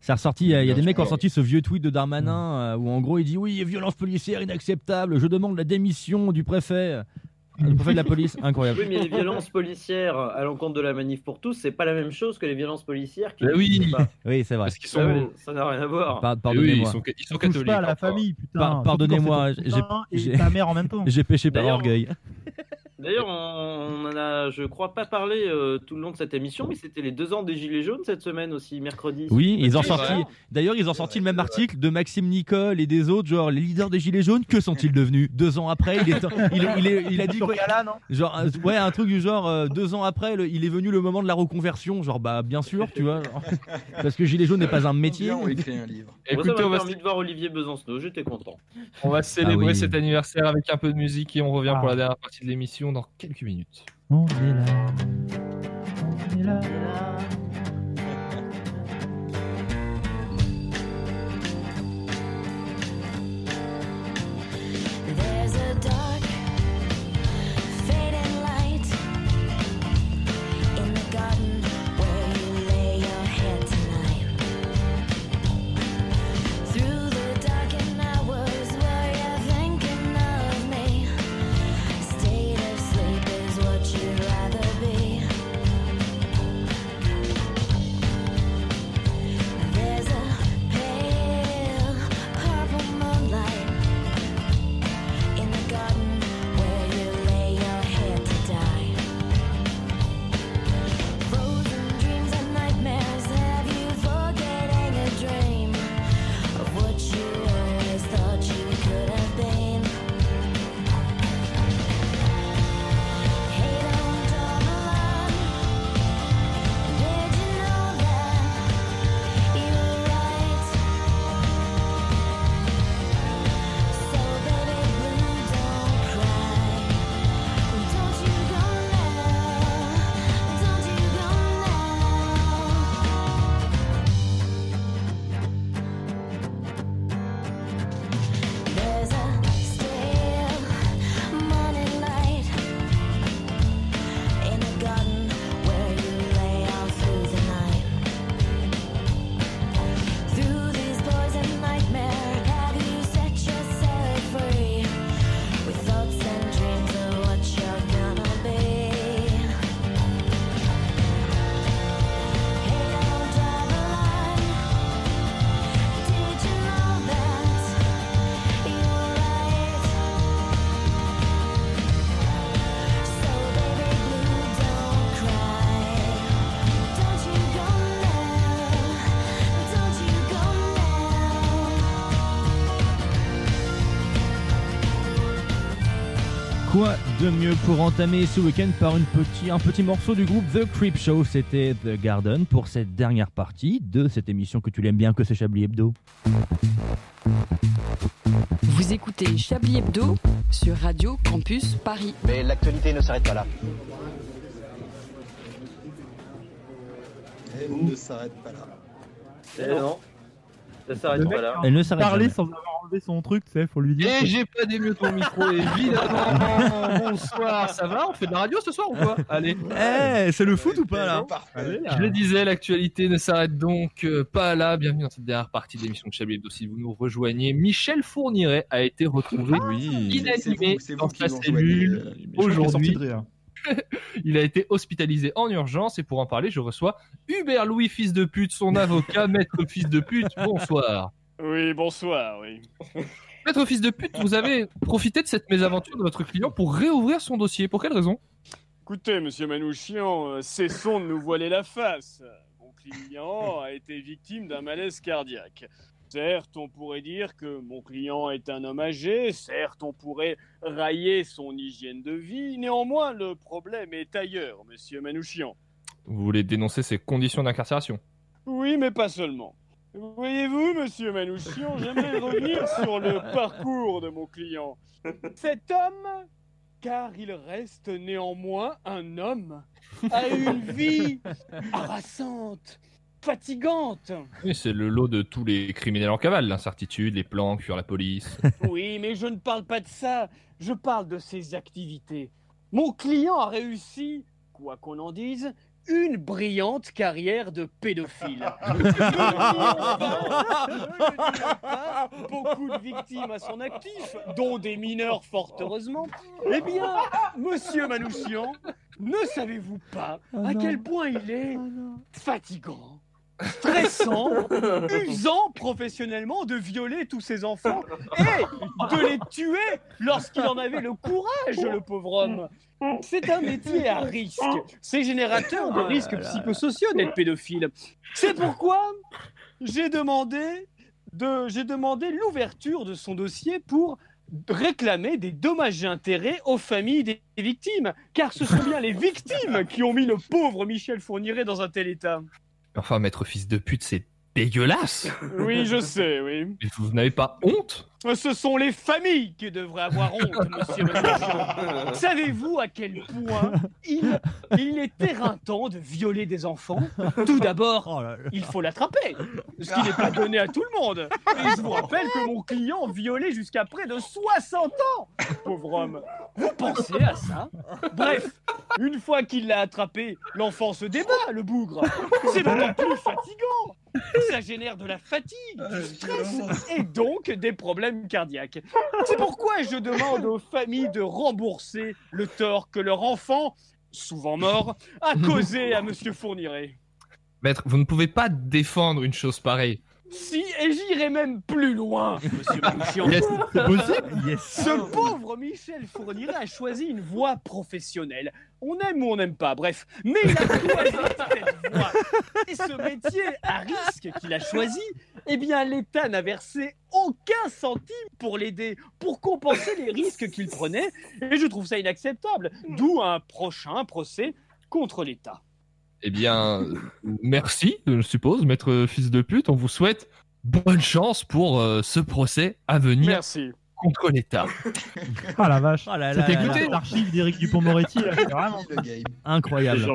Ça ressorti, il y a- il y a des mecs qui ont sorti ce vieux tweet de Darmanin euh, où en gros il dit oui, violence policière inacceptable, je demande la démission du préfet. Le préfet de la police, incroyable. Oui, mais les violences policières à l'encontre de la manif pour tous, c'est pas la même chose que les violences policières qui. Bah oui. Oui, c'est vrai. Parce qu'ils Ah sont. ça n'a rien à voir. Par- Pardonnez-moi. ils sont, ils sont Touche catholiques. pas à la famille, putain. Par- pardonnez-moi, j'ai- ta mère en même temps. J'ai péché par orgueil. D'ailleurs, on en a, je crois, pas parlé euh, tout le long de cette émission, mais c'était les deux ans des Gilets jaunes cette semaine aussi, mercredi. Oui, ils ont sorti. D'ailleurs, ils ont sorti le même article de Maxime Nicole et des autres, genre les leaders des Gilets jaunes. Que sont-ils devenus Deux ans après, il, est, il, il, est- il a dit quoi? Genre, euh, ouais, un truc du genre, euh, deux ans après, le- il est venu le moment de la reconversion. Genre, bah, bien sûr, tu vois. genre. parce que Gilet jaune n'est pas un métier. on écrit un livre. Moi, Écoutez, ça on va, permis de voir Olivier Besancenot, j'étais content. on va célébrer oui. cet anniversaire avec un peu de musique et on revient Ah. pour la dernière partie de l'émission dans quelques minutes. De mieux pour entamer ce week-end par une petit, un petit morceau du groupe The Creep Show C'était The Garden pour cette dernière partie de cette émission que tu l'aimes bien, que c'est Chablis Hebdo. Vous écoutez Chablis Hebdo sur Radio Campus Paris. Mais l'actualité ne s'arrête pas là. Elle ne s'arrête pas là. Eh non, ça s'arrête pas là. qui a envie de parler sans avoir enlevé son truc, tu sais, faut lui dire. Et j'ai pas démieux ton micro, évidemment. Bonsoir, ça va On fait de la radio ce soir ou quoi? Allez. Eh, c'est le foot ou pas là? Je le disais, l'actualité ne s'arrête donc euh, pas là. Bienvenue dans cette dernière partie de l'émission de Chablis Hebdo. Si vous nous rejoignez, Michel Fourniret a été retrouvé inanimé c'est vous dans qui sa l'ont cellule est sorti aujourd'hui. de rire. Il a été hospitalisé en urgence et pour en parler, je reçois Hubert Louis, fils de pute, son avocat, maître fils de pute. Bonsoir. Oui, bonsoir, oui. Maître fils de pute, vous avez profité de cette mésaventure de votre client pour réouvrir son dossier. Pour quelle raison? Écoutez, monsieur Manouchian, euh, cessons de nous voiler la face. Mon client a été victime d'un malaise cardiaque. Certes, on pourrait dire que mon client est un homme âgé, certes, on pourrait railler son hygiène de vie, néanmoins, le problème est ailleurs, monsieur Manouchian. Vous voulez dénoncer ses conditions d'incarcération? Oui, mais pas seulement. Voyez-vous, monsieur Manouchian, j'aimerais revenir sur le parcours de mon client. Cet homme, car il reste néanmoins un homme, a une vie harassante, fatigante. Oui, c'est le lot de tous les criminels en cavale, l'incertitude, les plans, fuir la police. Oui, mais je ne parle pas de ça, je parle de ses activités. Mon client a réussi, quoi qu'on en dise, une brillante carrière de pédophile. Beaucoup de victimes à son actif, dont des mineurs fort heureusement. Eh bien, monsieur Manouchian, ne savez-vous pas à quel point il est fatigant stressant, usant professionnellement de violer tous ses enfants et de les tuer lorsqu'il en avait le courage, le pauvre homme. C'est un métier à risque. C'est générateur de risques psychosociaux d'être pédophile. C'est pourquoi j'ai demandé de, j'ai demandé l'ouverture de son dossier pour réclamer des dommages et intérêts aux familles des victimes, car ce sont bien les victimes qui ont mis le pauvre Michel Fourniret dans un tel état. Enfin, maître fils de pute, c'est dégueulasse. Oui, je sais, oui. Mais vous n'avez pas honte? Ce sont les familles qui devraient avoir honte, monsieur Manouchian. Savez-vous à quel point il, il est éreintant de violer des enfants? Tout d'abord, il faut l'attraper, ce qui n'est pas donné à tout le monde. Et je vous rappelle que mon client violait jusqu'à près de 60 ans. Pauvre homme. Vous pensez à ça? Bref, une fois qu'il l'a attrapé, l'enfant se débat, le bougre. C'est d'autant plus fatigant ça génère de la fatigue, du stress et donc des problèmes cardiaques. C'est pourquoi je demande aux familles de rembourser le tort que leur enfant, souvent mort, a causé à Monsieur Fourniret. Maître, vous ne pouvez pas défendre une chose pareille. Si, et j'irai même plus loin, monsieur Manouchian. Yes, c'est possible Ce pauvre Michel Fourniret a choisi une voie professionnelle. On aime ou on n'aime pas, bref. Mais il a choisi cette voie. Et ce métier à risque qu'il a choisi, eh bien, l'État n'a versé aucun centime pour l'aider, pour compenser les risques qu'il prenait. Et je trouve ça inacceptable. D'où un prochain procès contre l'État. Eh bien, euh, merci, je suppose, maître fils de pute. On vous souhaite bonne chance pour euh, ce procès à venir Merci. contre l'État. Ah la vache. Oh là là C'était là écouté là. l'archive d'Éric Dupont-Moretti. là, c'est vraiment- Incroyable.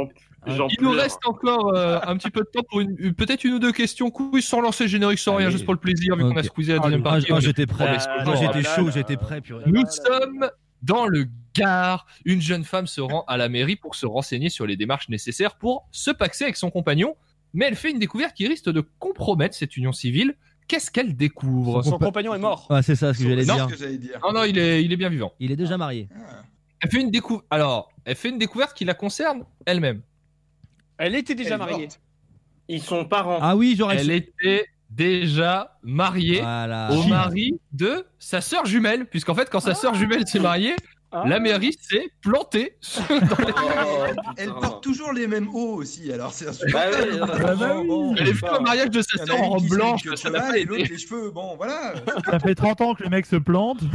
Il nous reste encore euh, un petit peu de temps pour une- une- peut-être une ou deux questions quiz sans lancer le générique, sans rien, juste pour le plaisir, vu qu'on a squeezé la Ah, deuxième ah, partie. ah, j'étais prêt. Ah, j'étais Ah, chaud, j'étais prêt, purée. Nous sommes dans le Gard. Une jeune femme se rend à la mairie pour se renseigner sur les démarches nécessaires pour se paxer avec son compagnon, mais elle fait une découverte qui risque de compromettre cette union civile. Qu'est-ce qu'elle découvre? Son compagnon est mort. Ah, c'est ça ce que j'allais Non, dire. ce que j'allais dire. Non, non, il est, il est bien vivant. Il est déjà marié. Elle fait une découverte. Alors, elle fait une découverte qui la concerne elle-même. Elle était déjà mariée. Ils sont parents. Ah oui, j'aurais Elle était déjà mariée Voilà. au mari de sa sœur jumelle, puisqu'en fait, quand sa sœur jumelle s'est mariée, Ah. la mairie s'est plantée. dans les- Elle porte toujours les mêmes hauts aussi, alors c'est Bah insupportable. oui, Ah bah oui. Elle est fait au mariage de sa sœur en blanche. ça n'a pas et l'autre été. les cheveux, bon voilà. Ça fait 30 ans que le mec se plante.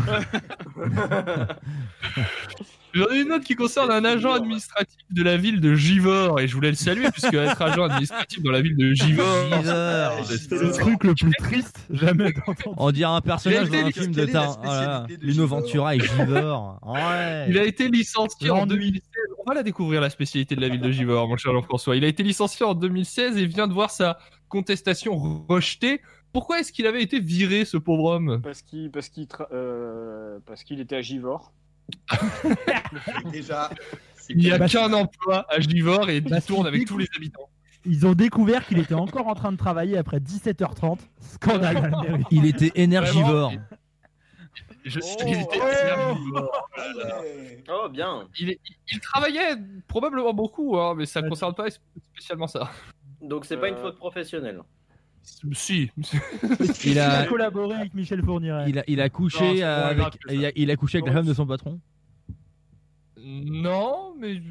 J'en ai une autre qui concerne un agent administratif de la ville de Givor et je voulais le saluer puisque être agent administratif dans la ville de Givor, Givor. C'est le truc le plus triste jamais entendu. On dirait un personnage dans un film de Tar- voilà, Lino Givor Ventura et Givor. Ouais. Il a été licencié en L'ennui. 2016. On va la découvrir, la spécialité de la ville de Givor, mon cher Jean-François. Il a été licencié en 2016 et vient de voir sa contestation rejetée. Pourquoi est-ce qu'il avait été viré, ce pauvre homme? Parce qu'il parce qu'il tra- euh, parce qu'il était à Givor. Déjà, Il n'y a Bah, qu'un emploi à Givor et il Bah, tourne avec tous les habitants. Ils ont découvert qu'il était encore en train de travailler après 17h30. Scandale. Il était énergivore. Je- il était énergivore. Oh, bien. Il, est- il travaillait probablement beaucoup, hein, mais ça ne concerne pas spécialement ça. Donc, c'est pas une faute professionnelle. Si. Il Il a collaboré avec Michel Fourniret. il a, il a Non, couché avec, il a, il a couché avec la femme de son patron. Non, mais.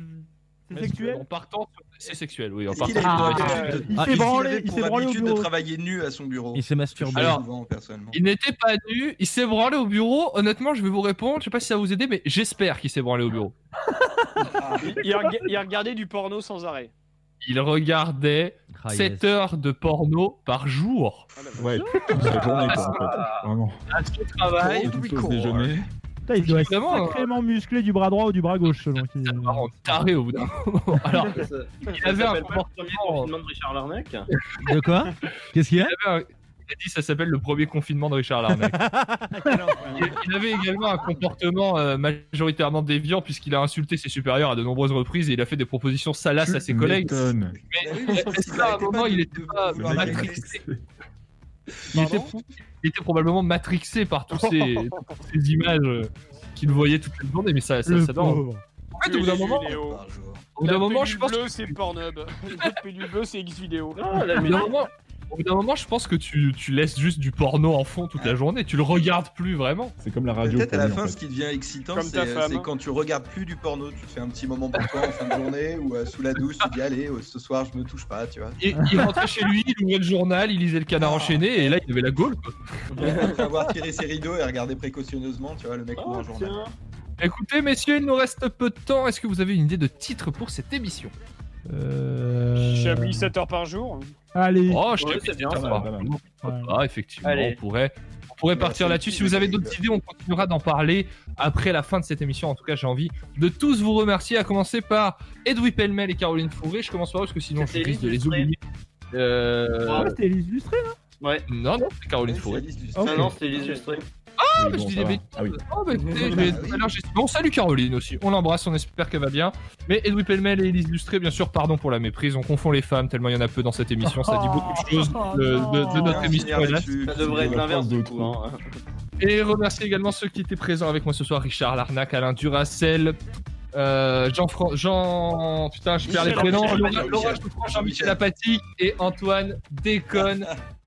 C'est sexuel En partant C'est sexuel, oui. En partant de- Il Ah, s'est branlé, il s'est branlé au habitude de bureau. travailler nu à son bureau? Il s'est masturbé. Alors, souvent, personnellement. Il n'était pas nu, il s'est branlé au bureau. Honnêtement, je vais vous répondre. Je sais pas si ça va vous aider, mais j'espère qu'il s'est branlé au bureau. Il, il il regardait du porno sans arrêt. Il regardait Ah, 7 heures de porno par jour. Ouais, toute la journée, quoi, en fait. Vraiment. À son travail. Et toute sauce déjeuner. Putain, il doit être Vraiment, hein. sacrément musclé du bras droit ou du bras gauche selon qui. Par contre, taré au bout d'un moment. Alors, Ça- il ça avait un comportement. de Richard Larnac De quoi? Qu'est-ce qu'il y a? Il, a dit ça s'appelle le premier confinement de Richard Larnac. il, il avait également un comportement euh, majoritairement déviant puisqu'il a insulté ses supérieurs à de nombreuses reprises et il a fait des propositions salaces à ses collègues. Mais est-ce qu'à un moment il était pas matrixé il était, il était probablement matrixé par tous ces, toutes ces images euh, qu'il voyait toute la journée, mais ça, ça, Le ça donne- pauvre. En fait, au bout d'un moment, au bout d'un La moment, je pense bleue, c'est Pornhub. La pilule bleue, c'est X-Vidéo. Ah, la d'un moment, au bout d'un moment, je pense que tu, tu laisses juste du porno en fond toute la journée. Tu le regardes plus vraiment. C'est comme la radio. Peut-être à la en fin, fait. ce qui devient excitant, c'est c'est quand tu regardes plus du porno, tu te fais un petit moment pour toi en fin de journée ou euh, sous la douche, tu dis allez, euh, ce soir je me touche pas, tu vois. Et il rentrait chez lui, il ouvrait le journal, il lisait le canard enchaîné, et là il avait la gaule. Après avoir tiré ses rideaux et regardé précautionneusement, tu vois, le mec ouvre un journal. Écoutez, messieurs, il nous reste peu de temps. Est-ce que vous avez une idée de titre pour cette émission? Euh... Chablis 7 heures par jour. Allez. Oh, je Ouais, bien, ça va. Pas, effectivement, Allez. on pourrait, on pourrait partir là-dessus. Si vous avez d'autres idées, on continuera d'en parler après la fin de cette émission. En tout cas, j'ai envie de tous vous remercier, à commencer par Edoui Pellemel et Caroline Fourré. Je commence par eux parce que sinon je risque de les oublier. Euh... Ah, c'était illustré là Ouais. Non, non, c'est Caroline Fourré. Ah non, c'était illustré. Ah, mais je dis des bêtises. Ah oui. Oh, alors, j'ai- Bon, salut Caroline aussi. On l'embrasse, on espère qu'elle va bien. Mais Edoui Pellemel et Elise Lustré, bien sûr, pardon pour la méprise. On confond les femmes tellement il y en a peu dans cette émission. Ça dit beaucoup de choses de, de- de notre émission. Ça devrait être l'inverse de hein. Et remercier également ceux qui étaient présents avec moi ce soir Richard Larnac, Alain Duracel, euh, Jean, Fran- Jean. Putain, je perds les prénoms. Jean-François, Jean-Michel Michel. Apathy et Antoine Déconne.